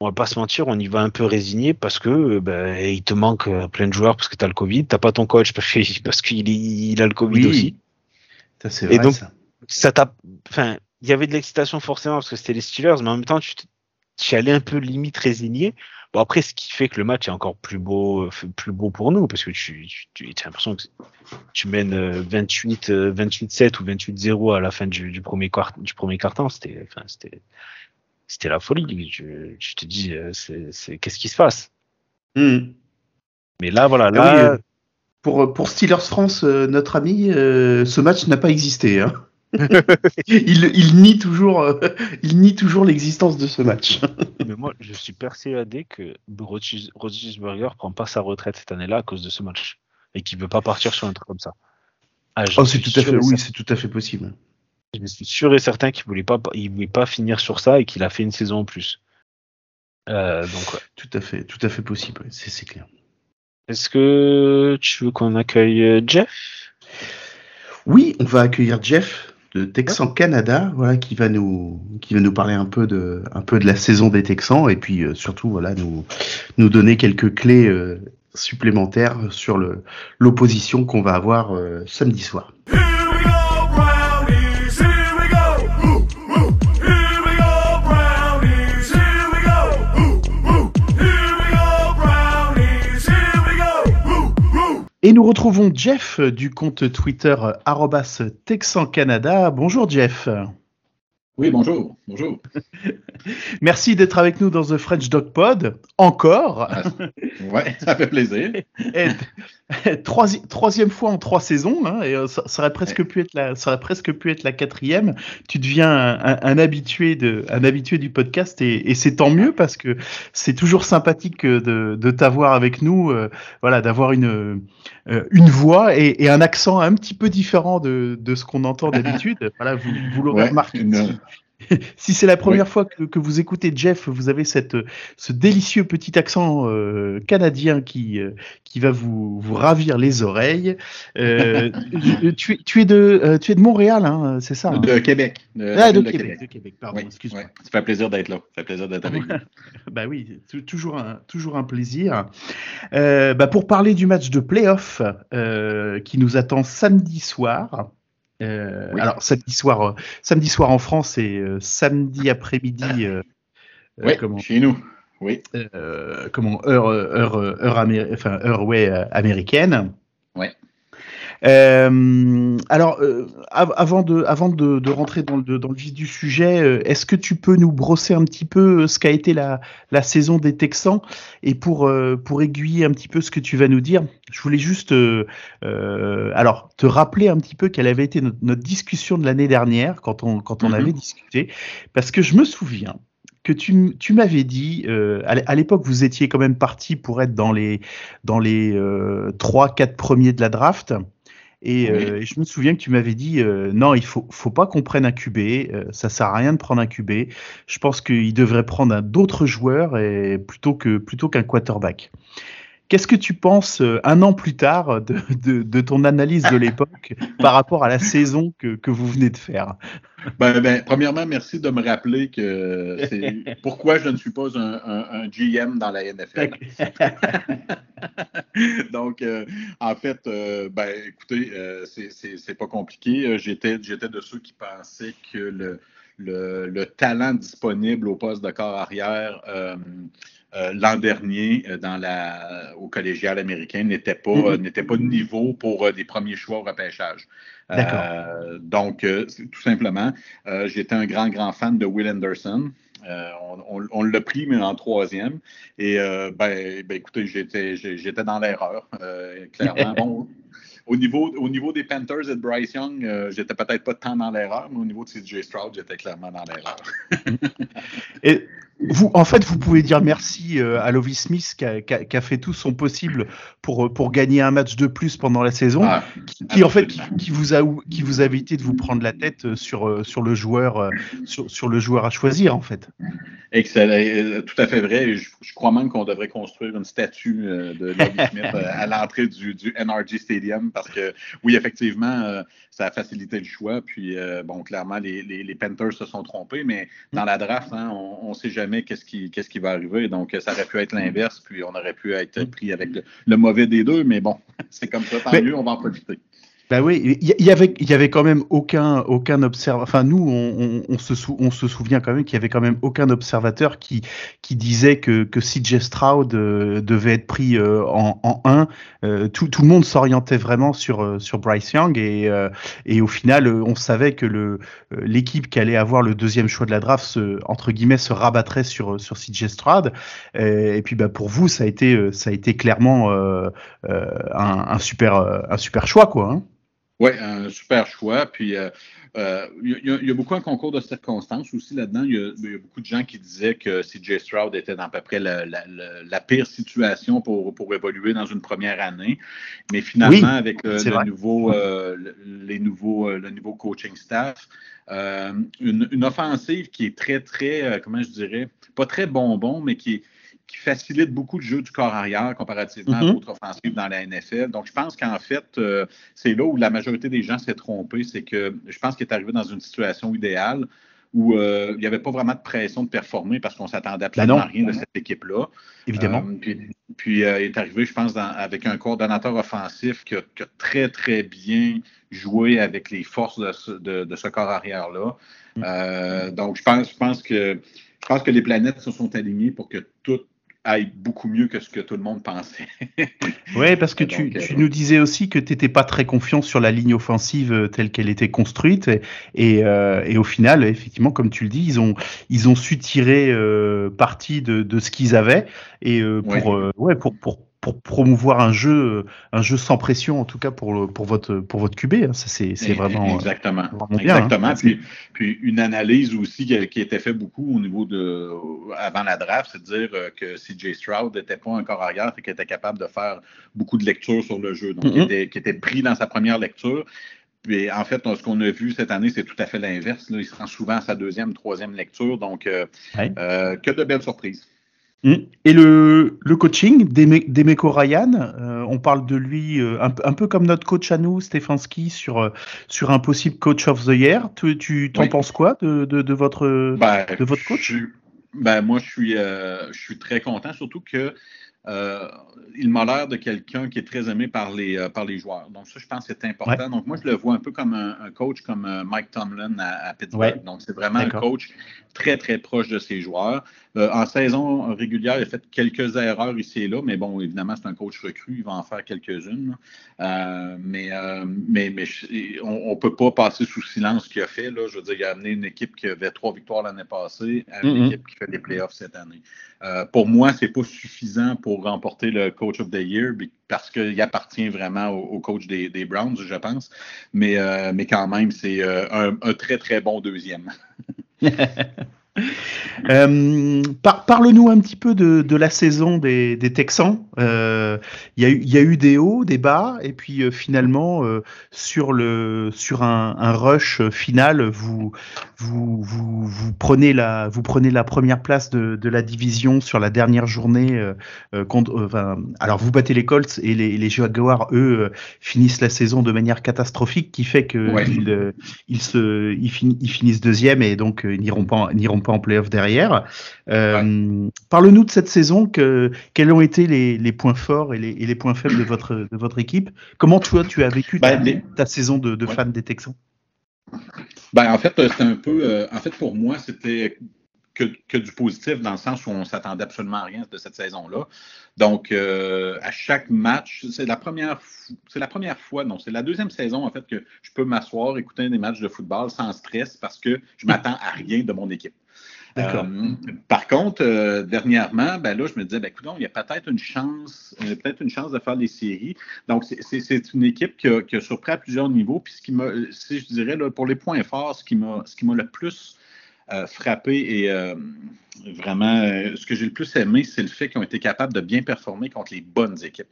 on va pas se mentir, on y va un peu résigné parce que euh, ben, il te manque euh, plein de joueurs parce que tu as le Covid, t'as pas ton coach parce qu'il parce qu'il est- il a le Covid Oui. aussi. Ça, c'est Et vrai, donc- ça. Ça t'a, enfin, il y avait de l'excitation forcément parce que c'était les Steelers, mais en même temps tu tu allais un peu limite résigné. Bon après, ce qui fait que le match est encore plus beau, plus beau pour nous parce que tu, tu, as l'impression que tu mènes euh, 28, euh, 28-7 ou 28-0 à la fin du, du premier quart, du premier. C'était, enfin, c'était, c'était la folie. Tu te dis, euh, c'est, qu'est-ce qui se passe? Mhm. Mais là, voilà, Ah là, oui, euh, pour, pour Steelers France, euh, notre ami, ce match n'a pas existé. Hein. il, il nie toujours, euh, il nie toujours l'existence de ce match. mais moi, je suis persuadé que Rodgersberger prend pas sa retraite cette année-là à cause de ce match et qu'il veut pas partir sur un truc comme ça. Ah, Oh, c'est tout à fait, oui, c'est tout à fait possible. Je suis sûr et certain qu'il voulait pas, il voulait pas finir sur ça et qu'il a fait une saison en plus. Euh, donc, ouais. Tout à fait, tout à fait possible. C'est clair. Est-ce que tu veux qu'on accueille euh, Jeff? Oui, on va accueillir Jeff de Texan Canada, voilà, qui va nous, qui va nous parler un peu de, un peu de la saison des Texans et puis euh, surtout, voilà, nous, nous donner quelques clés euh, supplémentaires sur l'opposition qu'on va avoir samedi soir. Et nous retrouvons Jeff euh, du compte Twitter euh, arrobas Texan Canada. Bonjour Jeff. Oui, bonjour. Bonjour. Merci d'être avec nous dans The French Dog Pod. Encore. Ah, ouais, ça fait plaisir. Et- troisi- troisième fois en trois saisons, hein, et euh, ça, ça aurait presque pu être la, ça aurait presque pu être la quatrième. Tu deviens un, un- un habitué de, un habitué du podcast, et, et c'est tant mieux parce que c'est toujours sympathique euh, de, de t'avoir avec nous, euh, voilà, d'avoir une, euh, une voix et, et un accent un petit peu différent de, de ce qu'on entend d'habitude. voilà, vous, vous l'aurez Ouais, remarqué. une- Si, c'est la première fois que, que vous écoutez Jeff, vous avez cette, ce délicieux petit accent euh, canadien qui, euh, qui va vous, vous ravir les oreilles. Euh, tu, es- tu, es de, tu es de Montréal, hein, c'est ça hein? De Québec. De, Ah, de ville de Québec, de Québec, pardon, Oui, excuse-moi. ouais. Ça fait plaisir d'être là. Ça fait plaisir d'être avec vous. Bah oui, tou- toujours un, toujours un plaisir. Bah pour parler du match de playoff qui nous attend samedi soir. Euh, Oui. Alors samedi soir, euh, samedi soir en France et euh, samedi après-midi. Oui, comment, chez nous. Oui. euh, comment heure heure heure, amé- enfin, heure ouais, américaine. Euh, alors, euh, av- avant de, avant de, de rentrer dans le, dans le vif du sujet, euh, est-ce que tu peux nous brosser un petit peu euh, ce qu'a été la, la saison des Texans? Et pour, euh, pour aiguiller un petit peu ce que tu vas nous dire, je voulais juste, euh, euh, alors, te rappeler un petit peu quelle avait été notre, notre discussion de l'année dernière quand on, quand on Mhm. avait discuté, parce que je me souviens que tu, tu m'avais dit, euh, à l'époque, vous étiez quand même parti pour être dans les, dans les euh, 3-4 premiers de la draft. Et, Oui. euh, et je me souviens que tu m'avais dit euh, non, il faut, faut pas qu'on prenne un QB, euh, ça sert à rien de prendre un QB. Je pense qu'il devrait prendre un d'autres joueurs et plutôt que plutôt qu'un quarterback. Qu'est-ce que tu penses euh, un an plus tard de, de, de ton analyse de l'époque par rapport à la saison que, que vous venez de faire? Ben, ben, premièrement, merci de me rappeler que c'est pourquoi je ne suis pas un, un- un GM dans la NFL. Donc, euh, en fait, euh, ben, écoutez, euh, c'est- c'est c'est pas compliqué. J'étais j'étais de ceux qui pensaient que le, le, le talent disponible au poste de corps arrière euh, l'an dernier euh, dans la, au collégial américain n'était pas, n'était pas de niveau pour euh, des premiers choix au repêchage. Euh, donc, euh, tout simplement, euh, j'étais un grand, grand fan de Will Anderson. Euh, on on- on l'a pris, mais en troisième. Et euh, ben, ben, écoutez, j'étais dans l'erreur, euh, clairement. Bon, au, niveau, au niveau des Panthers et de Bryce Young, euh, j'étais peut-être pas tant dans l'erreur, mais au niveau de CJ Stroud, j'étais clairement dans l'erreur. Et vous, en fait, vous pouvez dire merci euh, à Lovis Smith qui a, qui a- qui a fait tout son possible pour, euh, pour gagner un match de plus pendant la saison, Ah, qui, qui, en fait qui, vous a qui vous a évité de vous prendre la tête euh, sur sur le joueur sur, sur le joueur à choisir en fait. Excellent, tout à fait vrai. Je, je crois même qu'on devrait construire une statue de Lovie Smith à l'entrée du, du NRG Stadium parce que, oui, effectivement, ça a facilité le choix. Puis, bon, clairement, les, les, les Panthers se sont trompés, mais dans la draft, hein, on ne sait jamais qu'est-ce qui, qu'est-ce qui va arriver. Donc, ça aurait pu être l'inverse, puis on aurait pu être pris avec le, le mauvais des deux, mais bon, c'est comme ça, tant Mais- mieux, on va en profiter. Bah oui, il y, avait il y avait quand même aucun aucun observateur. Enfin nous on, on, on se sou- on se souvient quand même qu'il y avait quand même aucun observateur qui qui disait que que CJ Stroud euh, devait être pris euh, en en 1. Euh, tout tout le monde s'orientait vraiment sur euh, sur Bryce Young et euh, et au final euh, on savait que le l'équipe qui allait avoir le deuxième choix de la draft se, entre guillemets se rabattrait sur sur CJ Stroud. Et puis bah pour vous ça a été ça a été clairement un, un super un super choix quoi. Hein. Oui, un super choix. Puis, euh, euh, il y, a- il y a beaucoup un concours de circonstances aussi là-dedans. Il y, a, il y a beaucoup de gens qui disaient que CJ Stroud était dans à peu près la, la- la- la pire situation pour, pour évoluer dans une première année. Mais finalement, Oui, avec le, c'est le nouveau, euh, le- les nouveaux, euh, le nouveau coaching staff, euh, une, une offensive qui est très, très, euh, comment je dirais, pas très bonbon, mais qui est qui facilite beaucoup le jeu du corps arrière comparativement à Mhm. d'autres offensives dans la NFL. Donc, je pense qu'en fait, euh, c'est là où la majorité des gens s'est trompé. C'est que je pense qu'il est arrivé dans une situation idéale où euh, il n'y avait pas vraiment de pression de performer parce qu'on s'attendait absolument Ben à rien de cette équipe-là. Évidemment. Euh, puis, puis, euh, il est arrivé, je pense, dans- avec un coordonnateur offensif qui a, qui a très, très bien joué avec les forces de ce, de- de ce corps arrière-là. Mm. Donc, je pense, je, pense que, je pense que les planètes se sont alignées pour que tout aille beaucoup mieux que ce que tout le monde pensait. Ouais, parce que tu, donc, euh, tu nous disais aussi que tu n'étais pas très confiant sur la ligne offensive euh, telle qu'elle était construite. Et, et, euh, et au final, effectivement, comme tu le dis, ils ont, ils ont su tirer euh, parti de, de ce qu'ils avaient et euh, pour, Oui. ouais, pour, pour, pour promouvoir un jeu, un jeu sans pression, en tout cas pour, le- pour, votre, pour votre QB. hein. Ça, c'est vraiment. euh, Exactement. vraiment bien, hein. Exactement. Puis, puis une analyse aussi qui, qui était faite beaucoup au niveau de avant la draft, c'est de dire euh, que CJ Stroud n'était pas un corps arrière, et qu'il était capable de faire beaucoup de lectures sur le jeu. Donc, Mhm. qui, était, qui était pris dans sa première lecture. Puis en fait, ce qu'on a vu cette année, c'est tout à fait l'inverse. Il se rend souvent à sa deuxième, troisième lecture. Donc, euh, euh, que de belles surprises. Mm. Et le, le coaching d'Eme- d'Emeko Ryan, euh, on parle de lui euh, un, peu- un peu comme notre coach à nous, Stefanski, sur, euh, sur un possible coach of the year. Tu, tu t'en Oui. penses quoi de, de, de votre. Ben, de votre coach? je- ben, moi, je suis, euh, je suis très content, surtout que euh, il m'a l'air de quelqu'un qui est très aimé par les, euh, par les joueurs. Donc, ça, je pense que c'est important. Donc, moi, je le vois un peu comme un, un coach comme euh, Mike Tomlin à, à Pittsburgh. Ouais. Donc, c'est vraiment un coach très, très proche de ses joueurs. En saison régulière, il a fait quelques erreurs ici et là, mais bon, évidemment, c'est un coach recru, il va en faire quelques-unes. Mais mais, mais je- on ne peut pas passer sous silence ce qu'il a fait. Là. Je veux dire, il a amené une équipe qui avait trois victoires l'année passée à une Mhm. équipe qui fait des playoffs cette année. Pour moi, c'est pas suffisant pour remporter le Coach of the Year parce qu'il appartient vraiment au, coach des, Browns, je pense. Mais, euh, mais quand même, c'est euh, un très, très bon deuxième. Euh, par- Parle-nous un petit peu de, de la saison des, des Texans. Euh, Il y, a eu- il y a eu des hauts, des bas, et puis euh, finalement, sur, le, sur un, un rush final, vous, vous, vous, vous, prenez la, vous prenez la première place de, de la division sur la dernière journée. contre, enfin, alors, vous battez les Colts et les, les Jaguars, eux, finissent la saison de manière catastrophique, qui fait qu'ils Ouais. ils se, ils, fin- ils finissent deuxième et donc ils n'iront pas, pas en playoff derrière. Euh, Parle-nous de cette saison. Que, quels ont été les, les points forts et les, et les points faibles de votre, de votre équipe? Comment toi tu as vécu ta, Ben, les- ta saison de, de Ouais. fan des Texans? Ben, en fait, c'était un peu. euh, en fait, pour moi, c'était que, que du positif dans le sens où on s'attendait absolument à rien de cette saison-là. Donc, euh, à chaque match, c'est la première, c'est la première fois, non, c'est la deuxième saison en fait que je peux m'asseoir, écouter des matchs de football sans stress parce que je m'attends à rien de mon équipe. D'accord. Euh, par contre, euh, dernièrement, ben là, je me disais, ben écoute, il y a peut-être une chance, euh, peut-être une chance de faire les séries. Donc, c'est- une équipe qui a, qui a surpris à plusieurs niveaux. Puis ce qui m'a, si je dirais, là, pour les points forts, ce qui m'a le plus euh, frappé et euh, vraiment, euh, ce que j'ai le plus aimé, c'est le fait qu'ils ont été capables de bien performer contre les bonnes équipes.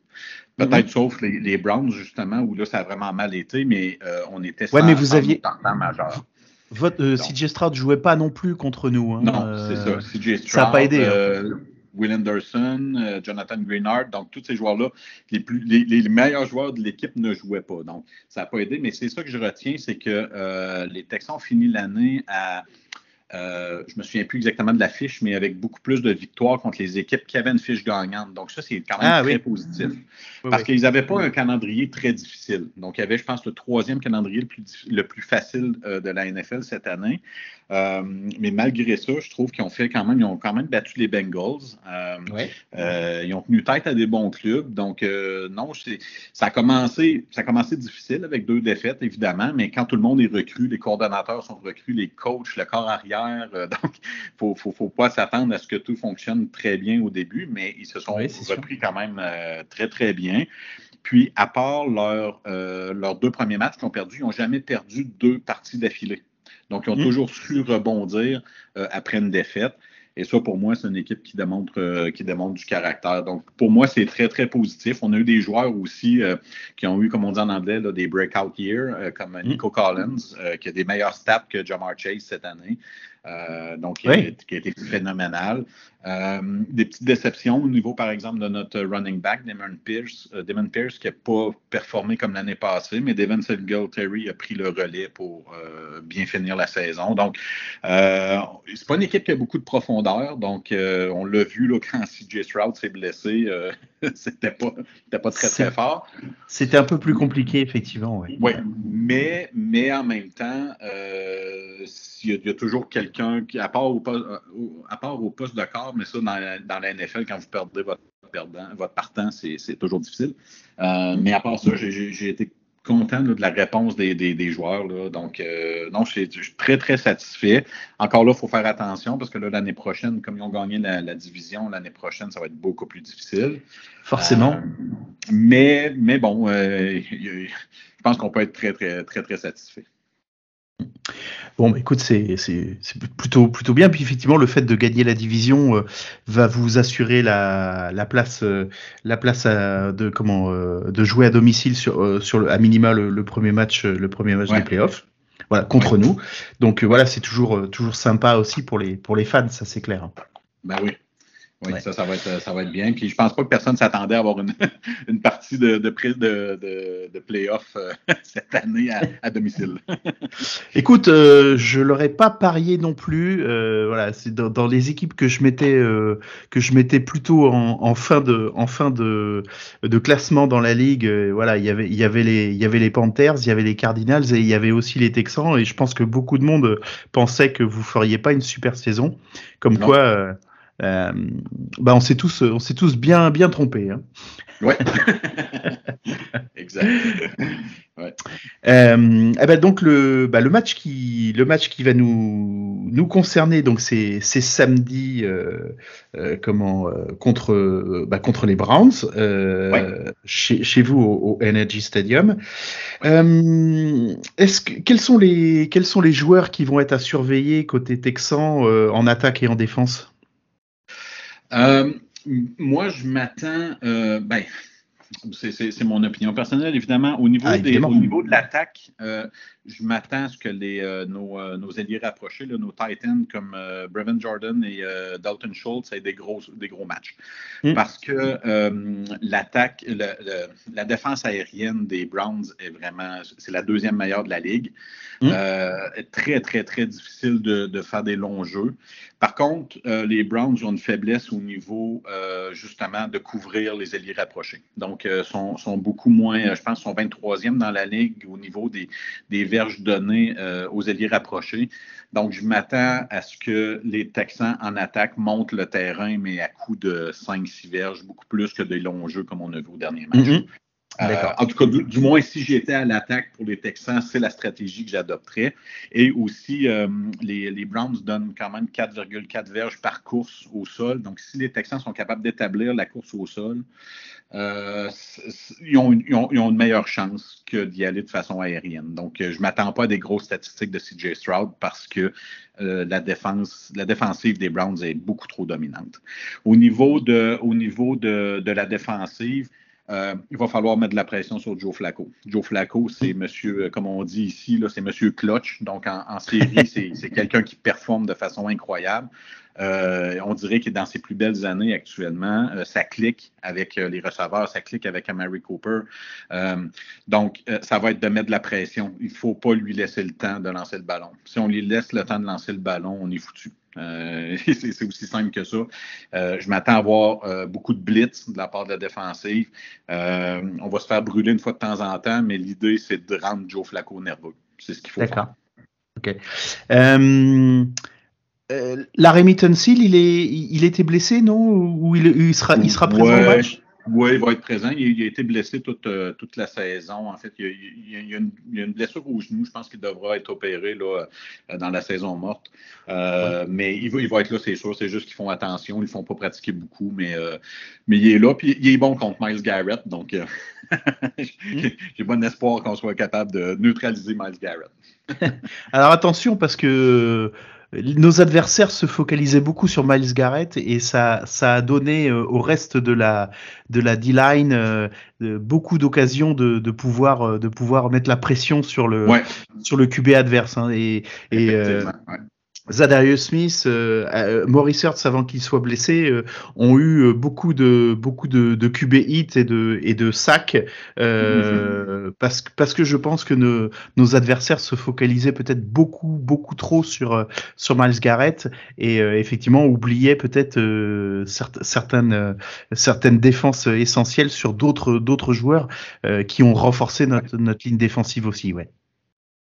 Peut-être sauf les, les Browns, justement, où là, ça a vraiment mal été, mais on était Ouais, mais sans- vous sans aviez- majeur. Votre, euh. CJ Stroud jouait pas non plus contre nous. hein, Non, euh, c'est ça. CJ Stroud, ça a pas aidé, hein. euh, Will Anderson, euh, Jonathan Greenard, donc tous ces joueurs-là, les, plus, les, les meilleurs joueurs de l'équipe ne jouaient pas. Donc, ça n'a pas aidé, mais c'est ça que je retiens, c'est que les Texans ont fini l'année à. Euh, je me souviens plus exactement de la fiche, mais avec beaucoup plus de victoires contre les équipes qui avaient une fiche gagnante. Donc, ça, c'est quand même Ah, très oui. positif. oui, Parce oui. qu'ils n'avaient pas un calendrier très difficile. Donc, il y avait, je pense, le troisième calendrier le plus, diffi- le plus facile euh, de la NFL cette année. Euh, mais malgré ça, je trouve qu'ils ont fait quand même, ils ont quand même battu les Bengals. Euh, euh, ils ont tenu tête à des bons clubs. Donc, non, ça a, commencé, ça a commencé difficile avec deux défaites, évidemment, mais quand tout le monde est recru, les coordonnateurs sont recrues, les coachs, le corps arrière, donc il ne faut, pas s'attendre à ce que tout fonctionne très bien au début, mais ils se sont Oui, c'est sûr. repris quand même très, très bien. Puis, à part leur, leurs deux premiers matchs qu'ils ont perdus, ils n'ont jamais perdu deux parties d'affilée. Donc, ils ont Mm. toujours su rebondir euh, après une défaite. Et ça, pour moi, c'est une équipe qui démontre, euh, qui démontre du caractère. Donc, pour moi, c'est très, très positif. On a eu des joueurs aussi euh, qui ont eu, comme on dit en anglais, là, des breakout years, euh, comme Nico Collins, qui a des meilleurs stats que Jamar Chase cette année. Euh, donc, qui, a, Oui. qui a été phénoménal. Euh, des petites déceptions au niveau, par exemple, de notre running back, Damon Pierce, euh, Damon Pierce qui n'a pas performé comme l'année passée, mais Devin Singletary a pris le relais pour bien finir la saison. Donc, c'est pas une équipe qui a beaucoup de profondeur. Donc, on l'a vu là, quand CJ Stroud s'est blessé, c'était pas, pas très, très fort. C'était un peu plus compliqué, effectivement. Ouais. Oui, mais, mais en même temps, euh, s'il y, a- il y a toujours quelqu'un qui, à part au, poste, au- à part au poste de corps, mais ça, dans, la- dans la NFL, quand vous perdez votre perdant, votre partant, c'est toujours difficile. Euh, mais à part ça, j'ai été content là, de la réponse des, des, des joueurs. Là. Donc, euh, non, je suis, très, très satisfait. Encore là, il faut faire attention parce que là, l'année prochaine, comme ils ont gagné la, la division, l'année prochaine, ça va être beaucoup plus difficile. Forcément. Euh, mais, mais bon, euh, je pense qu'on peut être très, très, très, très satisfait. Bon, bah, écoute, c'est plutôt, plutôt bien. Puis effectivement, le fait de gagner la division euh, va vous assurer la, la place, euh, la place à- de comment euh, de jouer à domicile sur, sur le, à minima le, le premier match, le premier match Ouais. des playoffs. Voilà, contre nous. Donc voilà, c'est toujours, toujours sympa aussi pour les, pour les fans, ça c'est clair. Ben oui. Oui, Ouais. ça, ça va, être, ça va être bien. Puis je pense pas que personne s'attendait à avoir une, une partie de, de, de, de, de playoff euh, cette année à, à domicile. Écoute, euh, je l'aurais pas parié non plus. euh, voilà, c'est dans, dans les équipes que je mettais euh, que je mettais plutôt en, en fin de en fin de, de classement dans la ligue. euh, voilà, il y avait il y avait les il y avait les Panthers, il y avait les Cardinals et il y avait aussi les Texans. Et je pense que beaucoup de monde pensait que vous feriez pas une super saison. Comme Non. quoi, euh, bah on s'est tous on s'est tous bien bien trompés. Hein. Oui. exact. Euh, eh ben donc le, bah le match qui le match qui va nous nous concerner donc c'est c'est samedi euh, euh, comment euh, contre euh, bah, contre les Browns euh, chez chez vous au, au Energy Stadium. Euh, est-ce que quels sont les quels sont les joueurs qui vont être à surveiller côté Texan euh, en attaque et en défense? Euh, moi, je m'attends. euh, ben, c'est- mon opinion personnelle, évidemment. Au niveau, Ah, des, au niveau de l'attaque, euh, je m'attends à ce que les, euh, nos, euh, nos alliés rapprochés, là, nos Titans comme euh, Brevin Jordan et Dalton Schultz aient des gros, des gros matchs. Mm. Parce que l'attaque, la défense aérienne des Browns est vraiment, c'est la deuxième meilleure de la ligue. Mm. Très, très, très difficile de, de faire des longs jeux. Par contre, les Browns ont une faiblesse au niveau, justement, de couvrir les alliés rapprochés. Donc, sont, sont beaucoup moins, je pense, sont 23e dans la ligue au niveau des, des données euh, aux alliés rapprochés. Donc, je m'attends à ce que les Texans en attaque montent le terrain, mais à coup de 5-6 verges, beaucoup plus que des longs jeux comme on a vu au dernier match. Mhm. Euh, en tout cas, du, moins, si j'étais à l'attaque pour les Texans, c'est la stratégie que j'adopterais. Et aussi, euh, les, les Browns donnent quand même 4,4 verges par course au sol. Donc, si les Texans sont capables d'établir la course au sol, euh, ils, ont une, ils ont- ils ont une meilleure chance que d'y aller de façon aérienne. Donc, euh, je ne m'attends pas à des grosses statistiques de CJ Stroud parce que euh, la, défense, la défensive des Browns est beaucoup trop dominante. Au niveau de, au niveau de, de la défensive, euh, il va falloir mettre de la pression sur Joe Flacco. Joe Flacco, c'est monsieur, euh, comme on dit ici, c'est monsieur clutch. Donc, en, série, c'est quelqu'un qui performe de façon incroyable. Euh, on dirait est dans ses plus belles années actuellement. Euh, ça clique avec euh, les receveurs, ça clique avec Amari Cooper. Donc, ça va être de mettre de la pression. Il ne faut pas lui laisser le temps de lancer le ballon. Si on lui laisse le temps de lancer le ballon, on est foutu. C'est aussi simple que ça. Je m'attends à avoir euh, beaucoup de blitz de la part de la défensive. On va se faire brûler une fois de temps en temps, mais l'idée, c'est de rendre Joe Flacco nerveux. C'est ce qu'il faut faire. D'accord. Ok. Euh, Larry Tunsil, il est, il était blessé, non? Ou il, il sera, il sera présent au Ouais. match? Oui, il va être présent. Il, il a été blessé toute, euh, toute la saison. En fait, il y a, une, blessure au genou. Je pense qu'il devra être opéré là, euh, dans la saison morte. Euh, Mais il va, il va être là, c'est sûr. C'est juste qu'ils font attention. Ils ne font pas pratiquer beaucoup. Mais, mais il est là. Puis il est bon contre Miles Garrett. Donc, euh, j'ai bon espoir qu'on soit capable de neutraliser Miles Garrett. Alors attention, parce que nos adversaires se focalisaient beaucoup sur Miles Garrett et ça, ça a donné euh, au reste de la, de la D-line euh, euh, beaucoup d'occasions de, de, pouvoir, de pouvoir mettre la pression sur le, Ouais, sur le QB adverse. hein. et et effectivement. ouais. Zadarius Smith, euh, euh, Maurice Hurts avant qu'il soit blessé, euh, ont eu euh, beaucoup de beaucoup de, de QB hits et de et de sacs euh, parce que parce que je pense que nos, nos adversaires se focalisaient peut-être beaucoup beaucoup trop sur sur Miles Garrett et euh, effectivement oubliaient peut-être euh, certes- certaines certaines défenses essentielles sur d'autres d'autres joueurs euh, qui ont renforcé notre notre ligne défensive aussi, ouais.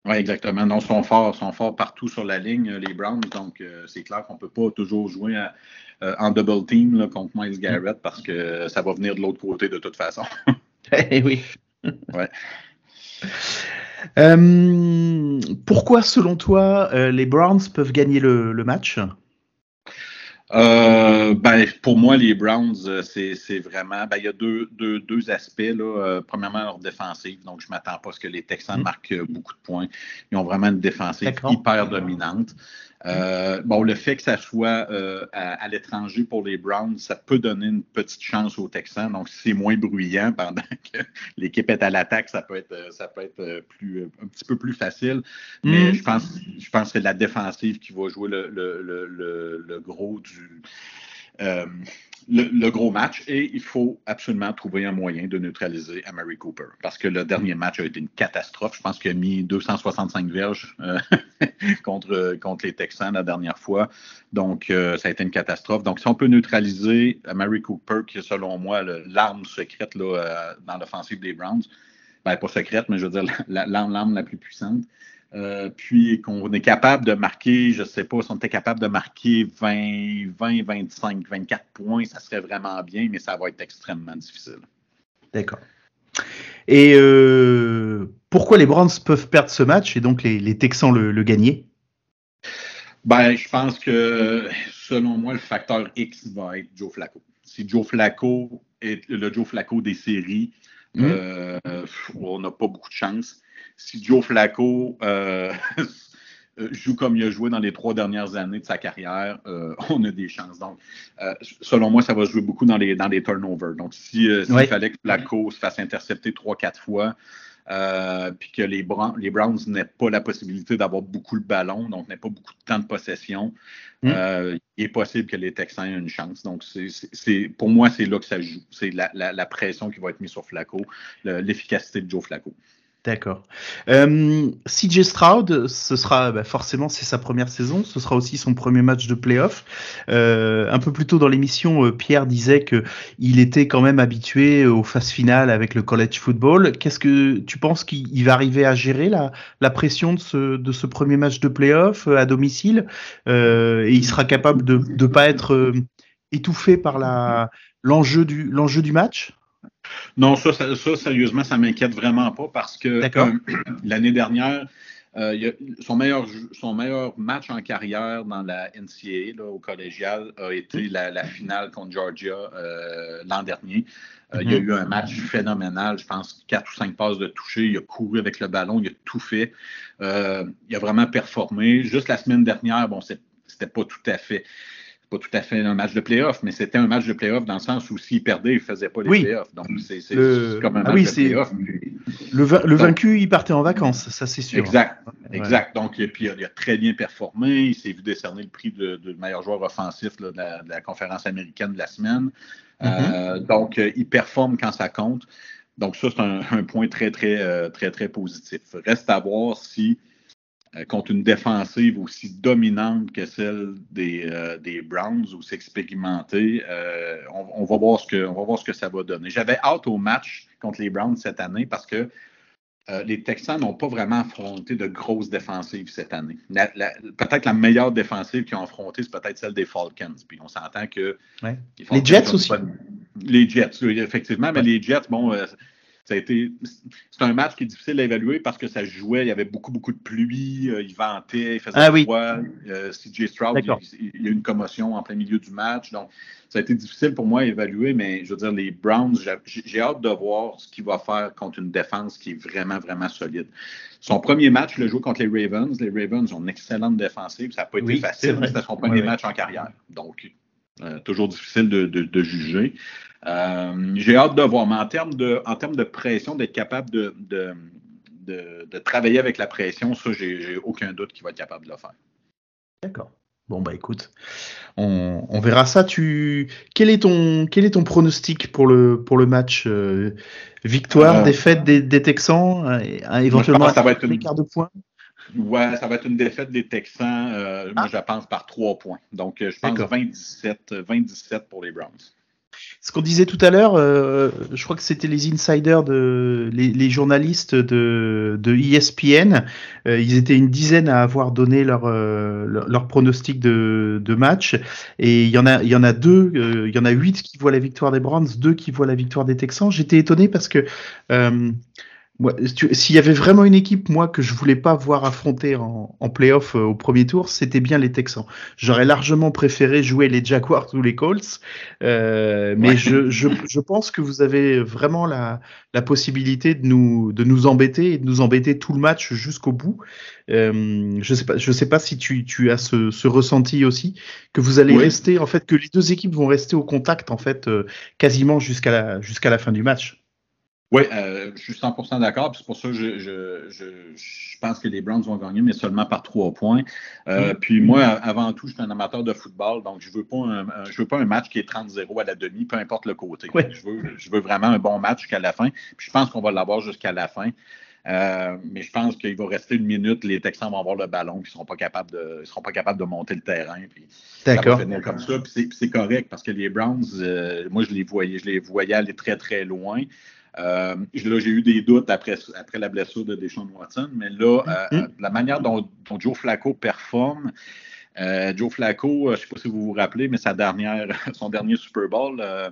Oui, exactement. Non, ils sont forts, sont forts partout sur la ligne, euh, les Browns. Donc, euh, c'est clair qu'on ne peut pas toujours jouer à- euh, en double team là, contre Miles Garrett parce que ça va venir de l'autre côté de toute façon. Eh oui. Ouais. Euh, pourquoi, selon toi, les Browns peuvent gagner le, le match? Euh, ben, pour moi, les Browns, euh, c'est c'est vraiment. Ben, il y a deux, deux, deux aspects. Là. Euh, premièrement, leur défensive. Donc, je ne m'attends pas à ce que les Texans Mhm. marquent euh, beaucoup de points. Ils ont vraiment une défensive hyper dominante. Euh, bon, le fait que ça soit euh, à, à l'étranger pour les Browns, ça peut donner une petite chance aux Texans. Donc, si c'est moins bruyant pendant que l'équipe est à l'attaque, ça peut être, euh, ça peut être euh, plus, euh, un petit peu plus facile. Mais Mhm. je pense, je pense que c'est la défensive qui va jouer le, le, le, le, le gros du. euh, le, le gros match et il faut absolument trouver un moyen de neutraliser Amari Cooper parce que le dernier match a été une catastrophe. Je pense qu'il a mis 265 verges euh, contre, contre les Texans la dernière fois. Donc, euh, ça a été une catastrophe. Donc, si on peut neutraliser Amari Cooper, qui est selon moi l'arme secrète là, euh, dans l'offensive des Browns, ben, pas secrète, mais je veux dire la- la- l'arme la plus puissante, euh, puis qu'on est capable de marquer, je ne sais pas, si on était capable de marquer 20, 20, 25, 24 points, ça serait vraiment bien, mais ça va être extrêmement difficile. D'accord. Et euh, pourquoi les Browns peuvent perdre ce match et donc les, les Texans le, le gagner? Ben, je pense que, selon moi, le facteur X va être Joe Flacco. Si Joe Flacco est le Joe Flacco des séries, Mhm. euh, on n'a pas beaucoup de chance. Si Joe Flacco euh, joue comme il a joué dans les trois dernières années de sa carrière, euh, on a des chances. Donc, euh, selon moi, ça va jouer beaucoup dans les, dans les turnovers. Donc, si, euh, s'il Ouais. fallait que Flacco se fasse intercepter trois, quatre fois, euh, puis que les, Brown- les Browns n'aient pas la possibilité d'avoir beaucoup le ballon, donc n'aient pas beaucoup de temps de possession, Mm. euh, il est possible que les Texans aient une chance. Donc, c'est, c'est- c'est- pour moi, c'est là que ça joue. C'est la, la- la pression qui va être mise sur Flacco, le- l'efficacité de Joe Flacco. D'accord. Euh, CJ Stroud, ce sera bah, forcément c'est sa première saison, ce sera aussi son premier match de playoff. Euh, un peu plus tôt dans l'émission, euh, Pierre disait que il était quand même habitué aux phases finales avec le college football. Qu'est-ce que tu penses qu'il il va arriver à gérer la, pression de ce, premier match de playoff à domicile? Et il sera capable de ne pas être étouffé par l'enjeu du match? Non, ça, ça, ça, sérieusement, ça m'inquiète vraiment pas parce que euh, l'année dernière, euh, il y a- son, meilleur, jou- son meilleur match en carrière dans la NCAA, là, au collégial, a été la, la finale contre Georgia euh, l'an dernier. Euh, Il y a eu un match phénoménal, je pense, quatre ou cinq passes de toucher. Il a couru avec le ballon, il a tout fait. Il a vraiment performé. Juste la semaine dernière, bon, c'était pas tout à fait pas tout à fait un match de playoff, mais c'était un match de playoff dans le sens où s'il perdait, il ne faisait pas les Oui. playoffs. Donc, c'est Le- comme un Ah match oui, de playoff. Puis- Le, va- le Donc- vaincu, il partait en vacances, ça c'est sûr. Exact, Ouais. exact. Donc, et puis, il a, très bien performé. Il s'est vu décerner le prix de, de meilleur joueur offensif là, de, la, de la conférence américaine de la semaine. Euh, donc, euh, il performe quand ça compte. Donc, ça, c'est un, un point très, très, euh, très, très positif. Reste à voir si, contre une défensive aussi dominante que celle des, euh, des Browns, aussi expérimentée, euh, on, on va voir ce que, on va voir ce que ça va donner. J'avais hâte au match contre les Browns cette année parce que euh, les Texans n'ont pas vraiment affronté de grosses défensives cette année. Peut-être la meilleure défensive qu'ils ont affrontée, c'est peut-être celle des Falcons. Puis on s'entend que. Ouais. les Jets aussi. Les Jets, oui, effectivement. Mais les Jets, bon, C'est un match qui est difficile à évaluer parce que ça jouait, il y avait beaucoup, beaucoup de pluie, euh, il ventait, il faisait Ah oui. froid. Euh, CJ Stroud, il, il y a eu une commotion en plein milieu du match. Donc, ça a été difficile pour moi à évaluer, mais je veux dire, les Browns, j'ai hâte de voir ce qu'il va faire contre une défense qui est vraiment, vraiment solide. Son premier match, il a joué contre les Ravens. Les Ravens ont une excellente défensive. Ça n'a pas été Oui, facile, c'était son premier match en carrière. Donc, euh, toujours difficile de, de- de juger. Euh, j'ai hâte de voir, mais en termes de, en termes de pression, d'être capable de, de, de- travailler avec la pression, ça, j'ai aucun doute qu'il va être capable de le faire. D'accord. Bon bah écoute, on, on verra ça. Tu quel est ton quel est ton pronostic pour le pour le match euh, victoire, défaite des, des Texans, euh, éventuellement pense que ça va être un une- de points. Ouais, ça va être une défaite des Texans. euh, Moi, Ah. je pense par trois points. Donc, euh, je pense D'accord. 27, euh, 27 pour les Browns. Ce qu'on disait tout à l'heure, euh, je crois que c'était les insiders de les, les journalistes de, de ESPN. euh, ils étaient une dizaine à avoir donné leur euh, leur, leur pronostic de, de match et il y en a il y en a deux, euh, il y en a huit qui voient la victoire des Browns, deux qui voient la victoire des Texans. J'étais étonné parce que euh, moi, s'il y avait vraiment une équipe, moi, que je voulais pas voir affronter en, en playoff euh, au premier tour, c'était bien les Texans. J'aurais largement préféré jouer les Jaguars ou les Colts, euh, mais Ouais. je, je, je pense que vous avez vraiment la, la possibilité de nous, de nous embêter et de nous embêter tout le match jusqu'au bout. Euh, je sais pas, je sais pas si tu, tu as ce, ce ressenti aussi, que vous allez rester, en fait, que les deux équipes vont rester au contact, en fait, euh, quasiment jusqu'à la, jusqu'à la fin du match. Oui, euh, je suis 100% d'accord. puis C'est pour ça que je, je, je, je pense que les Browns vont gagner, mais seulement par trois points. Euh, Puis moi, avant tout, je suis un amateur de football, donc je veux pas un, un- je veux pas un match qui est 30-0 à la demi, peu importe le côté. Ouais. Je, veux, je veux vraiment un bon match jusqu'à la fin. Puis je pense qu'on va l'avoir jusqu'à la fin. Euh, mais je pense qu'il va rester une minute, les Texans vont avoir le ballon, puis ils seront pas capables de, ils seront pas capables de monter le terrain. Puis D'accord. comme ça. Puis c'est- puis c'est correct parce que les Browns, euh, moi, je les voyais, je les voyais aller très, très loin. Euh, là, j'ai eu des doutes après, après la blessure de Deshaun Watson, mais là, euh, Mhm. la manière dont, dont Joe Flacco performe, euh, Joe Flacco, euh, je ne sais pas si vous vous rappelez, mais sa dernière, son dernier Super Bowl, euh,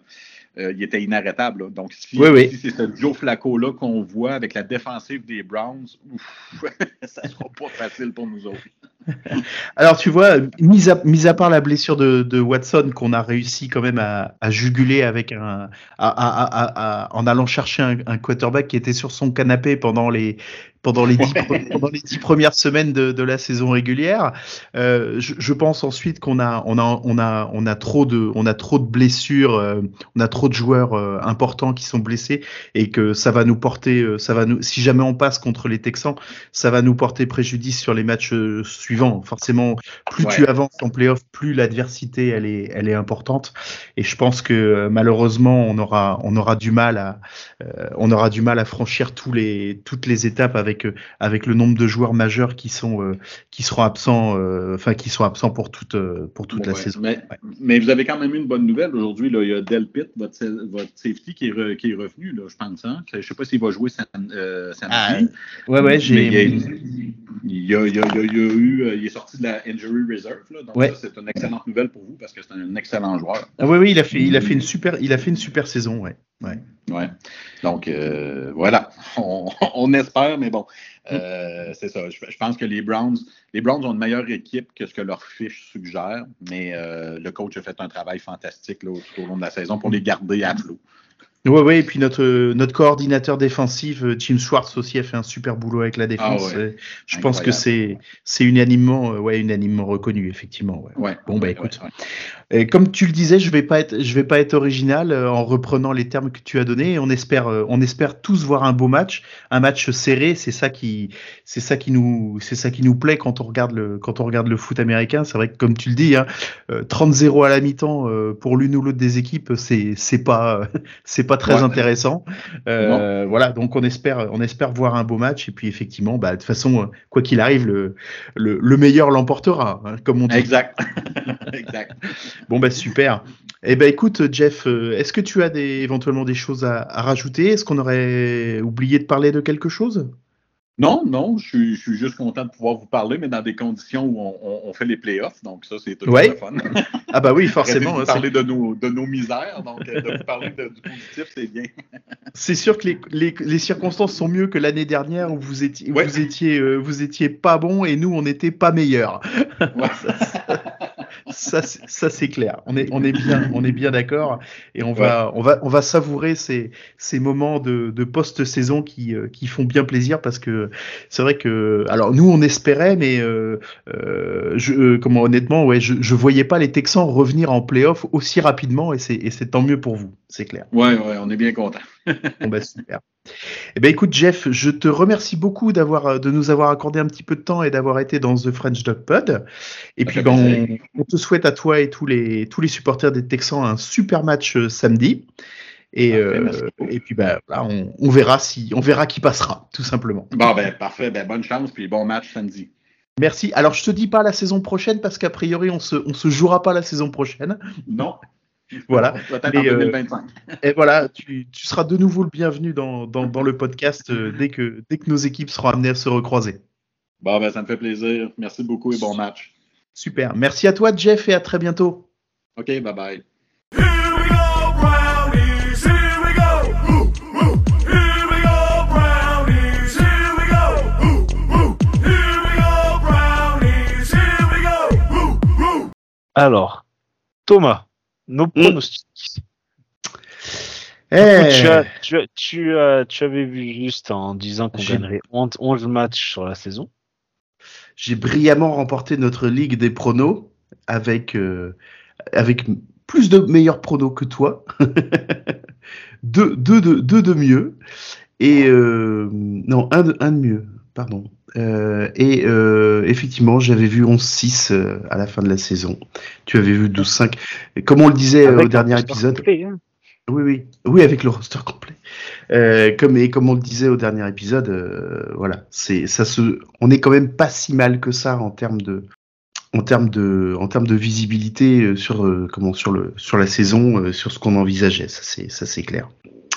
il était inarrêtable. là. Donc, si, Oui, oui. si c'est ce Joe Flacco-là qu'on voit avec la défensive des Browns, ouf, ça ne sera pas facile pour nous autres. Alors tu vois, mis à, mis à part la blessure de, de Watson qu'on a réussi quand même à, à juguler avec un, à, en allant chercher un, un quarterback qui était sur son canapé pendant les pendant les dix, pre- pendant les dix premières semaines de, de la saison régulière. Euh, je, je pense ensuite qu'on a on a on a on a trop de on a trop de blessures, euh, on a trop de joueurs euh, importants qui sont blessés et que ça va nous porter ça va nous si jamais on passe contre les Texans, ça va nous porter préjudice sur les matchs euh, Forcément, plus Ouais. tu avances en playoff, plus l'adversité elle est, elle est importante. Et je pense que euh, malheureusement, on aura, on aura du mal à, euh, on aura du mal à franchir tous les, toutes les étapes avec, euh, avec le nombre de joueurs majeurs qui sont, euh, qui seront absents, euh, enfin qui sont absents pour toute, pour toute la Ouais, saison. Mais, Ouais. mais vous avez quand même une bonne nouvelle aujourd'hui. là. Il y a Del Pitt, votre, votre safety, qui est, re- qui est revenu, là, je pense. Hein? Je ne sais pas s'il va jouer sam- euh, samedi. Ouais, ouais, j'ai. Il, a, il, il eu, euh, il est sorti de la injury reserve. Là, donc, Ouais. ça, c'est une excellente nouvelle pour vous parce que c'est un excellent joueur. Ah oui, oui, il a fait, il a fait une super, il a fait une super saison, ouais. Ouais. Donc, euh, voilà. On, on espère, mais bon, euh, c'est ça. Je, je pense que les Browns, les Browns ont une meilleure équipe que ce que leur fiche suggère, mais euh, le coach a fait un travail fantastique là, tout au long de la saison pour les garder à flot. Ouais, ouais, et puis notre, notre coordinateur défensif, euh, Jim Schwartz aussi, a fait un super boulot avec la défense. Ah ouais. Euh, Je pense que c'est, c'est unanimement, euh, ouais, unanimement reconnu, effectivement. Ouais. Ouais. Bon, bah écoute. Et comme tu le disais, je vais pas être, je vais pas être original euh, en reprenant les termes que tu as donnés. On espère, euh, on espère tous voir un beau match, un match serré. C'est ça qui, c'est ça qui nous, c'est ça qui nous plaît quand on regarde le, quand on regarde le foot américain. C'est vrai que comme tu le dis, hein, euh, 30-0 à la mi-temps euh, pour l'une ou l'autre des équipes, c'est, c'est pas, c'est pas très Ouais. intéressant. Euh, voilà, donc on espère, on espère voir un beau match. Et puis effectivement, bah de toute façon, euh, quoi qu'il arrive, le, le, le meilleur l'emportera, hein, comme on dit. Exact. exact. Bon bah super. Eh ben écoute Jeff, euh, est-ce que tu as des, éventuellement des choses à, à rajouter? Est-ce qu'on aurait oublié de parler de quelque chose? Non, non, je suis, je suis juste content de pouvoir vous parler, mais dans des conditions où on, on- on fait les playoffs, donc ça, c'est toujours Ouais. le fun. Ah bah oui, forcément. de hein, vous parler de nos, de nos misères, donc euh, de vous parler de- du positif, c'est bien. c'est sûr que les, les, les circonstances sont mieux que l'année dernière où vous étiez, Ouais. vous étiez, euh, vous étiez pas bon et nous on n'était pas meilleurs. Ouais. Ça, c'est- ça c'est clair. On est, on est bien, on est bien d'accord et on va, on va, on va savourer ces, ces moments de, de post-saison qui, euh, qui font bien plaisir parce que c'est vrai que, alors nous on espérait, mais euh, euh, je, euh, comment honnêtement, ouais, je, je voyais pas les Texans revenir en playoff aussi rapidement et c'est, et c'est tant mieux pour vous, c'est clair. Ouais, ouais, on est bien content. Bon bah super. Eh ben écoute Jeff, je te remercie beaucoup d'avoir euh, de nous avoir accordé un petit peu de temps et d'avoir été dans The French Dog Pod. Et Ça puis ben, on, on te souhaite à toi et tous les tous les supporters des Texans un super match euh, samedi. Et Parfait, euh, et puis bah là, on, on verra si on verra qui passera tout simplement. Bon, ben, parfait, ben, bonne chance, puis bon match samedi. Merci. Alors je te dis pas la saison prochaine parce qu'a priori on se on se jouera pas la saison prochaine. Non. Voilà. Mais, euh, 2025. Et voilà, tu, tu seras de nouveau le bienvenu dans, dans, dans le podcast euh, dès que dès que nos équipes seront amenées à se recroiser. Bon, ben, ça me fait plaisir. Merci beaucoup et bon match. Super. Merci à toi, Jeff, et à très bientôt. OK. Ooh, ooh. Alors, Thomas, nos pronostics. Eh, Tu, as, tu, as, tu, as, tu avais vu juste en disant qu'on J'ai- gagnerait 11 11 matchs sur la saison. J'ai brillamment remporté notre ligue des pronos avec, euh, avec plus de meilleurs pronos que toi. deux, deux, de, deux de mieux. Et euh, non, un de, un de mieux, pardon. Euh, et euh, effectivement, j'avais vu 11-6 euh, à la fin de la saison. Tu avais vu 12-5. Et Comme on le disait au dernier épisode, complet, hein. Oui, oui, oui, avec le roster complet. Comme et comme on le disait au dernier épisode, voilà, c'est ça se, on est quand même pas si mal que ça en termes de, en termes de, en termes de visibilité sur comment sur le sur la saison, sur ce qu'on envisageait. Ça c'est ça c'est clair.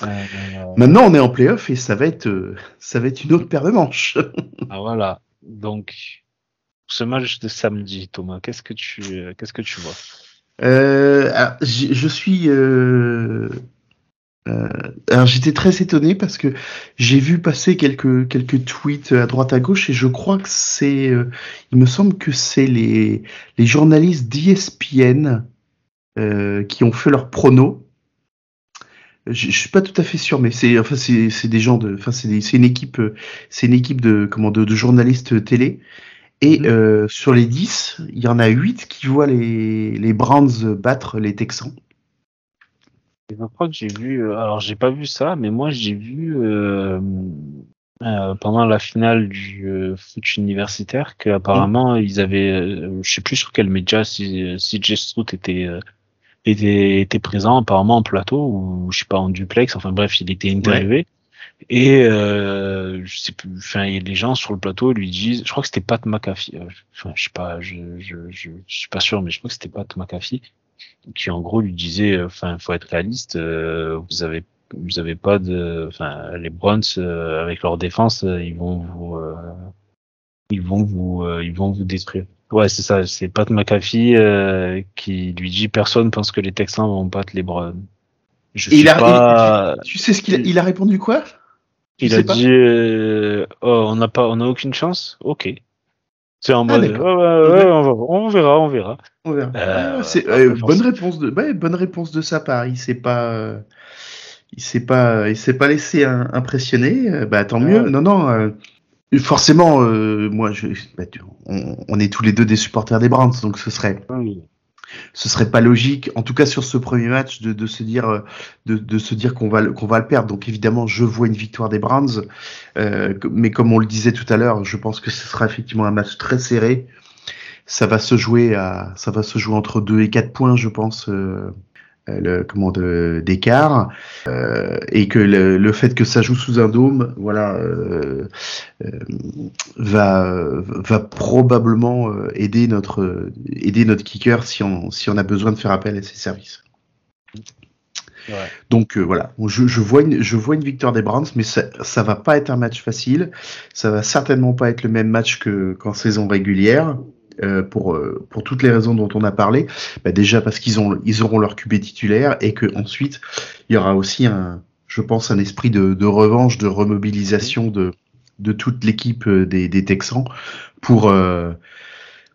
Euh, Maintenant, on est en playoff et ça va être, euh, ça va être une autre paire de manches. ah, voilà. Donc, ce match de samedi, Thomas, qu'est-ce que tu, euh, qu'est-ce que tu vois? Euh, alors, je suis. Euh, euh, alors j'étais très étonné parce que j'ai vu passer quelques quelques tweets à droite à gauche et je crois que c'est. il me semble que c'est les les journalistes d'ESPN qui ont fait leurs pronos. Je, je suis pas tout à fait sûr, mais c'est enfin c'est c'est des gens de enfin c'est une équipe euh, c'est une équipe de comment de, de journalistes télé et Mhm. euh, sur les 10, il y en a 8 qui voient les, les Browns battre les Texans. Je crois que j'ai vu, euh, alors j'ai pas vu ça, mais moi j'ai vu euh, euh, pendant la finale du foot universitaire qu'apparemment ils avaient, je sais plus sur quel média, si, si Jay Strout était, était, était présent apparemment en plateau ou je sais pas en duplex, enfin bref, il était interviewé. Et euh, je sais plus, enfin des gens sur le plateau lui disent, je crois que c'était Pat McAfee, euh, enfin je sais pas, je, je, je, je suis pas sûr, mais je crois que c'était Pat McAfee qui en gros lui disait, euh, enfin, faut être réaliste, euh, vous avez, vous avez pas de, enfin, les Browns euh, avec leur défense, euh, ils vont vous, euh, ils vont vous, euh, ils vont vous détruire. Ouais, c'est ça, c'est Pat McAfee euh, qui lui dit, personne pense que les Texans vont battre les Browns. Je il a, pas. tu sais ce qu'il a, il a répondu quoi? Tu Il sais a pas dit euh, oh, on n'a pas, on n'a aucune chance? Ok. C'est en Ah, mode ouais, ouais, on, va- on verra, on verra. On verra. Ah, bonne réponse de bonne réponse de sa part. Il s'est pas il s'est pas il s'est pas laissé un- impressionner. Bah tant Ouais. mieux. Non non. Forcément, euh, moi je, bah, tu- on, on est tous les deux des supporters des Browns, donc ce serait Oui. ce serait pas logique, en tout cas sur ce premier match, de, de se dire euh, de, de se dire qu'on va le- qu'on va le perdre. Donc évidemment, je vois une victoire des Browns, euh, mais comme on le disait tout à l'heure, je pense que ce sera effectivement un match très serré. Ça va se jouer à ça va se jouer entre 2 et 4 points, je pense. euh, le comment de d'écart euh, et que le, le fait que ça joue sous un dôme voilà euh, euh, va va probablement euh, aider notre aider notre kicker si on si on a besoin de faire appel à ses services. Ouais. donc euh, voilà. Je, je vois une je vois une victoire des Browns mais ça ça va pas être un match facile. Ça va certainement pas être le même match que qu'en saison régulière euh, pour euh, pour toutes les raisons dont on a parlé bah déjà parce qu'ils ils auront leur QB titulaire et que ensuite il y aura aussi un je pense un esprit de, de revanche de remobilisation de de toute l'équipe euh, des, Texans pour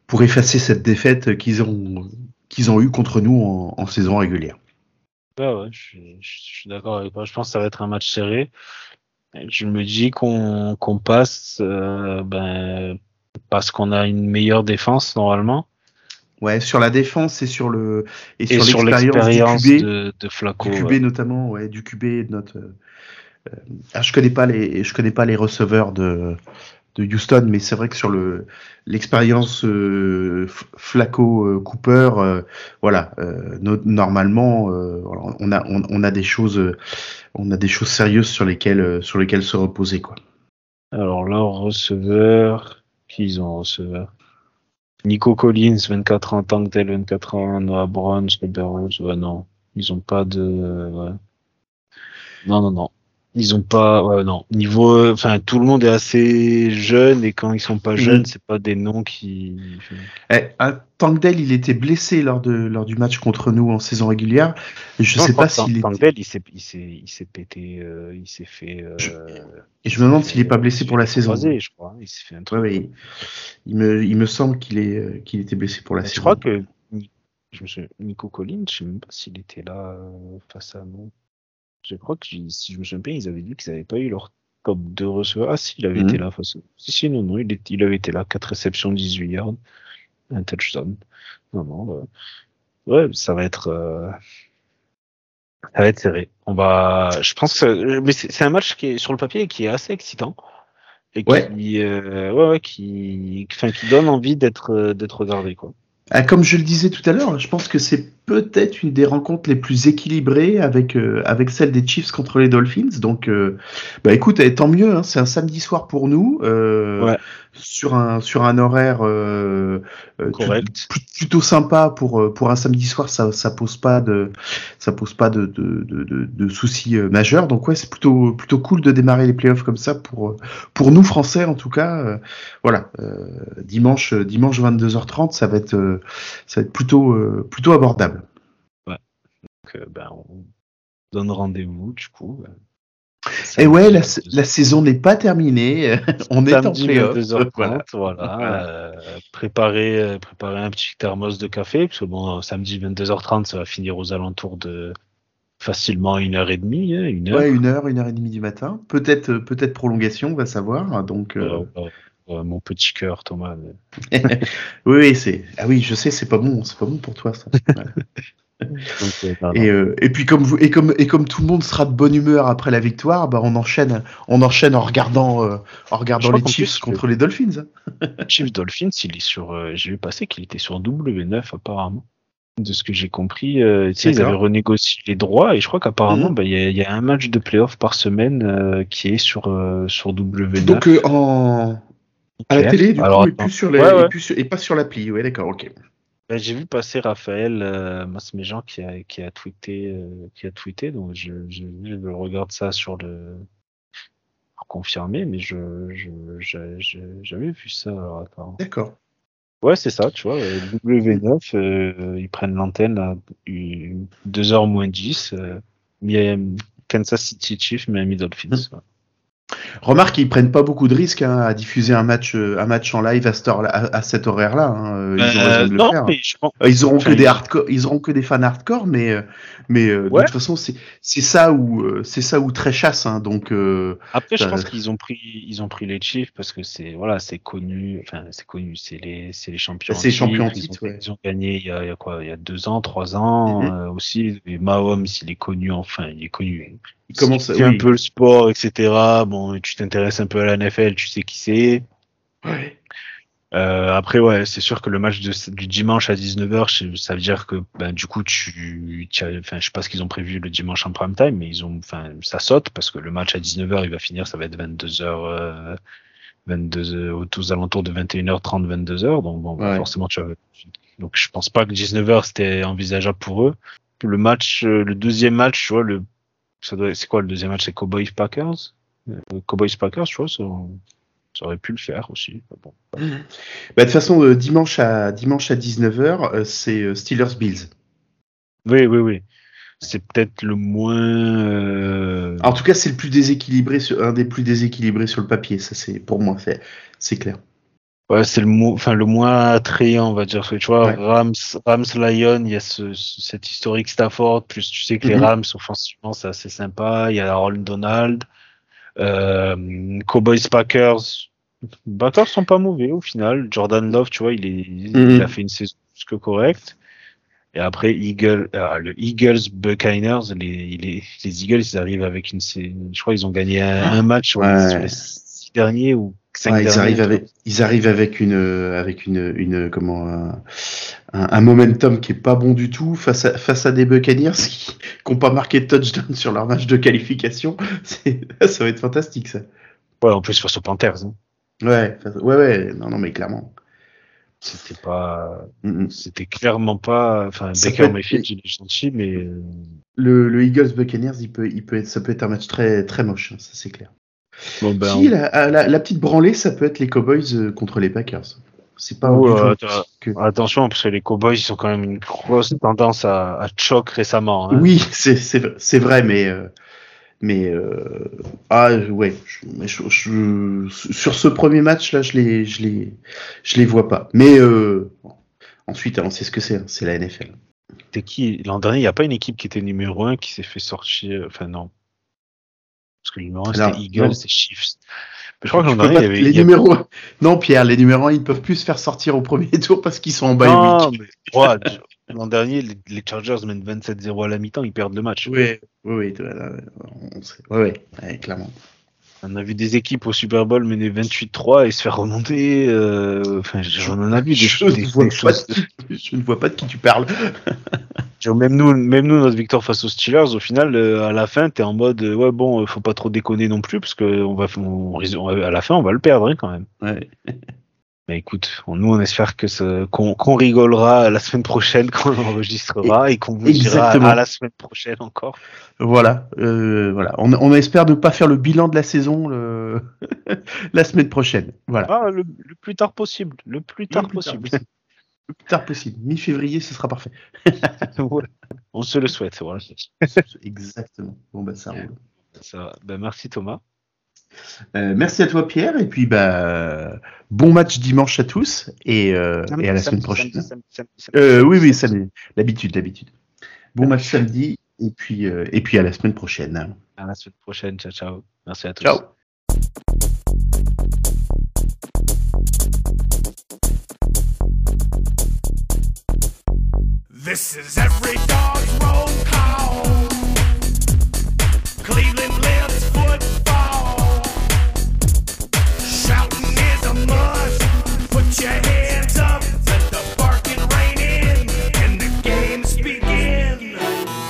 pour effacer cette défaite qu'ils ont qu'ils ont eu contre nous en, saison régulière je, suis- d'accord avec toi. Je pense que ça va être un match serré. Je me dis qu'on qu'on passe ben, parce qu'on a une meilleure défense normalement ouais sur la défense et sur le et et sur l'expérience de, de Flaco. du QB ouais. notamment ouais du QB de notre euh, euh, ah, je connais pas les je connais pas les receveurs de de Houston mais c'est vrai que sur le l'expérience euh, F- Flacco euh, Cooper euh, voilà no- normalement on a on, on a des choses on a des choses sérieuses sur lesquelles sur lesquelles se reposer quoi Alors là, receveur, ils ont receveur Nico Collins, 24 ans, Tankdale, 24 ans, Noah Brown, Robert Rose, ouais, non. Ils ont pas de, ouais. Non, non, non. Ils ont pas, ouais, non. Niveau, enfin, tout le monde est assez jeune et quand ils sont pas jeunes, Mhm. c'est pas des noms qui, Eh, il était blessé lors de lors du match contre nous en saison régulière je Non, sais pas s'il était Tankdale, il s'est, il s'est, il s'est pété, euh, il s'est fait, euh, et je me demande s'il est pas blessé pour la saison croisé, je crois. Il s'est fait un truc. ouais, il me, il me semble qu'il est, euh, qu'il était blessé pour la Mais saison. Je crois que Ni- je me souviens, Nico Collins, je sais même pas s'il était là face à nous. Je crois que si je me souviens bien, ils avaient dit qu'ils n'avaient pas eu leur top 2 receveurs. Ah si, il avait Mhm. été là face Si, si, non, non, il, est- il avait été là. 4 réceptions, 18 yards, un touchdown. Non, non, bah, ouais, ça va être... euh, Ça va être serré. On va, je pense que mais c'est un match qui est sur le papier qui est assez excitant et qui, Ouais. euh, ouais, ouais, qui, enfin, qui donne envie d'être, euh, d'être regardé quoi. Ah, comme je le disais tout à l'heure, je pense que c'est peut-être une des rencontres les plus équilibrées avec, euh, avec celle des Chiefs contre les Dolphins. Donc, euh, bah écoute, eh, tant mieux. Hein, c'est un samedi soir pour nous, euh, Ouais. sur un sur un horaire euh, euh, Correct. plutôt sympa pour euh, pour un samedi soir. Ça ça pose pas de ça pose pas de de, de, de, de soucis majeurs. Donc ouais, c'est plutôt plutôt cool de démarrer les playoffs comme ça pour pour nous Français en tout cas. voilà, euh, dimanche dimanche 22h30, ça va être euh, ça va être plutôt euh, plutôt abordable. Donc, euh, ben, on donne rendez-vous du coup. euh, Et ouais, la, samedi, la saison n'est pas terminée. On est en samedi playoff. 22h30, Voilà. voilà. Euh, préparer, préparer un petit thermos de café, parce que bon, samedi 22h30, ça va finir aux alentours de facilement une heure et demie, hein, une heure. Ouais, une heure, une heure et demie du matin. Peut-être peut-être prolongation, on va savoir. Donc euh, Ouais, ouais, ouais, mon petit cœur, Thomas. oui, oui, c'est ah oui, je sais, c'est pas bon, c'est pas bon pour toi ça. Euh, non. Et, euh, et puis comme vous et comme et comme tout le monde sera de bonne humeur après la victoire, bah on enchaîne on enchaîne en regardant euh, en regardant les Chiefs contre les Dolphins. hein. Chief Dolphins, il est sur. euh, j'ai vu passer qu'il était sur W9 apparemment. De ce que j'ai compris, euh, ils avaient renégocié les droits et je crois qu'apparement, Mhm. bah, il y, a, y a un match de playoff par semaine euh, qui est sur euh, sur W9. Donc euh, en à la télé du Alors, coup et plus sur les Ouais, ouais. et, plus sur- et pas sur l'appli. Ouais, d'accord, OK. Ben, j'ai vu passer Raphaël euh, Masméjean qui a qui a tweeté euh, qui a tweeté donc je, je, je regarde ça sur le pour confirmer mais je je j'ai j'ai jamais vu ça alors attends. D'accord. Ouais, c'est ça, tu vois, euh, W9 euh, ils prennent l'antenne à 2h moins 10 euh, Mi- Kansas City Chiefs, Miami Dolphins. Mm. Remarque, ils prennent pas beaucoup de risques hein, à diffuser un match, euh, un match en live à, cette heure- à, à cet horaire-là. hein. Ils Euh, non, mais je pense. Euh, Ils auront que des ils- hardcore, ils auront que des fans hardcore, mais euh, mais euh, de toute façon c'est c'est ça où euh, c'est ça où très chasse, hein, donc euh, Après, je Euh, pense qu'ils ont pris, ils ont pris les Chiefs parce que c'est, voilà, c'est connu. Enfin, c'est connu. C'est les, c'est les champions. C'est champions ils titre, ont, ouais. ils ont gagné il y, a, il y a quoi, il y a deux ans, trois ans Mhm. euh, aussi. Et Mahomes, il est connu. Enfin, il est connu. Tu fais oui. un peu le sport, etc. Bon, tu t'intéresses un peu à la NFL, tu sais qui c'est. Ouais. Euh, après, ouais, c'est sûr que le match de, du dimanche à 19h, je- ça veut dire que, ben, du coup, tu, tu as- enfin, je sais pas ce qu'ils ont prévu le dimanche en prime time, mais ils ont, enfin, ça saute parce que le match à 19h, il va finir, ça va être 22h, euh, 22, aux, aux alentours de 21h30, 22h. Donc, bon, Ouais. forcément, tu as, donc, je pense pas que 19h c'était envisageable pour eux. Le match, euh, le deuxième match, tu vois, le, ça doit, c'est quoi le deuxième match? C'est Cowboys Packers? Euh, Cowboys Packers, tu vois, ça, ça aurait pu le faire aussi. Bon. Bah, de toute façon, euh, dimanche à dimanche à 19h, c'est euh, Steelers Bills. Oui, oui, oui. C'est peut-être le moins. euh, En tout cas, c'est le plus déséquilibré, un des plus déséquilibrés sur le papier. Ça, c'est pour moi, c'est c'est clair. Ouais, c'est le mot, enfin le moins attrayant, on va dire. Parce que, tu vois, Ouais. Rams, Rams, Lion, il y a ce, ce- cet historique Stafford. Plus tu sais que les Mhm. Rams offensivement, c'est assez sympa. Il y a Aaron Donald, euh, Cowboys, Packers. Packers sont pas mauvais au final. Jordan Love, tu vois, il est, il a fait une saison plus que correcte. Et après, Eagle, ah, le Eagles Buccaneers, les, les, les Eagles, ils arrivent avec une, je crois, ils ont gagné un, un match sur, les, Ouais. sur les six derniers ou Ouais, ils arrivent avec ils arrivent avec une euh, avec une une comment un, un, momentum qui est pas bon du tout face à face à des Buccaneers qui qui ont pas marqué de touchdown sur leur match de qualification. Ça va être fantastique ça. Ouais, en plus face aux Panthers. hein. Ouais, ouais ouais, non non mais clairement. C'était pas, Mm, mm. c'était clairement pas, enfin, Baker Mayfield, il est gentil, mais euh, Le, le Eagles Buccaneers, il peut il peut être ça peut être un match très très moche, hein, ça c'est clair. Bon, ben, Si, la, la, la petite branlée, ça peut être les Cowboys euh, contre les Packers. C'est pas euh, que- attention, parce que les Cowboys, ils ont quand même une grosse tendance à, à choc récemment. Hein. Oui, c'est vrai, mais euh, mais euh, ah ouais, je- mais je- je- sur ce premier match là, je les je les je les vois pas. Mais euh, ensuite, hein, on sait ce que c'est, hein, c'est la NFL. Qui? L'an dernier, il n'y a pas une équipe qui était numéro 1 qui s'est fait sortir. Enfin, non. Parce que le numéro 1, Alors, c'était Eagles et Chiefs. Mais je crois que peux dernier, il y avait. les y numéros non Pierre, les numéros 1, ils peuvent plus se faire sortir au premier tour parce qu'ils sont en bye Non, week. mais- ouais, l'an dernier, les, Chargers mènent 27-0 à la mi-temps, ils perdent le match. Oui, oui, oui, sait. Ouais, ouais, ouais, clairement. On a vu des équipes au Super Bowl mener 28-3 et se faire remonter. euh, Enfin, j'en en a vu des, Je, des- ne vois des pas choses. de je ne vois pas de qui tu parles. Même nous, même nous, notre victoire face aux Steelers, au final, euh, à la fin, t'es en mode, euh, ouais, bon, euh, faut pas trop déconner non plus, parce que on va, on- on- à la fin, on va le perdre hein, quand même. Ouais. Mais écoute, on- nous, on espère que ce- qu'on qu'on rigolera la semaine prochaine quand on enregistrera et qu'on vous dira à la semaine prochaine encore. Voilà, euh, voilà. On, on espère ne pas faire le bilan de la saison le... la semaine prochaine. Voilà. Ah, le, le plus tard possible, le plus tard Le plus tard possible. Le plus tard possible. Mi-février, ce sera parfait. Voilà. On se le souhaite. Voilà. Exactement. Bon, bah, ça roule. Ça va. Ben, merci Thomas. Euh, merci à toi, Pierre. Et puis, bah, bon match dimanche à tous. Et, euh, et à la semaine prochaine. Euh, oui, oui, samedi. L'habitude, l'habitude. Bon match samedi. Et puis, euh, et puis à la semaine prochaine. À la semaine prochaine. Ciao, ciao. Merci à tous. Ciao. This is every dog's roll call. And the games begin.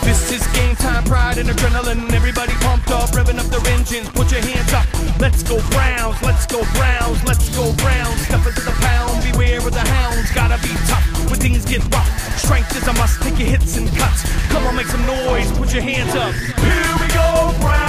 This is game time, pride and adrenaline. Everybody pumped up, up their engines. Put your hands up. Let's go Browns, let's go Browns, let's go Browns. Step into the pound, beware of the hounds. Gotta be tough when things get rough. Strength is a must. Take your hits and cuts. Come on, make some noise. Put your hands up. Here we go, Brownies.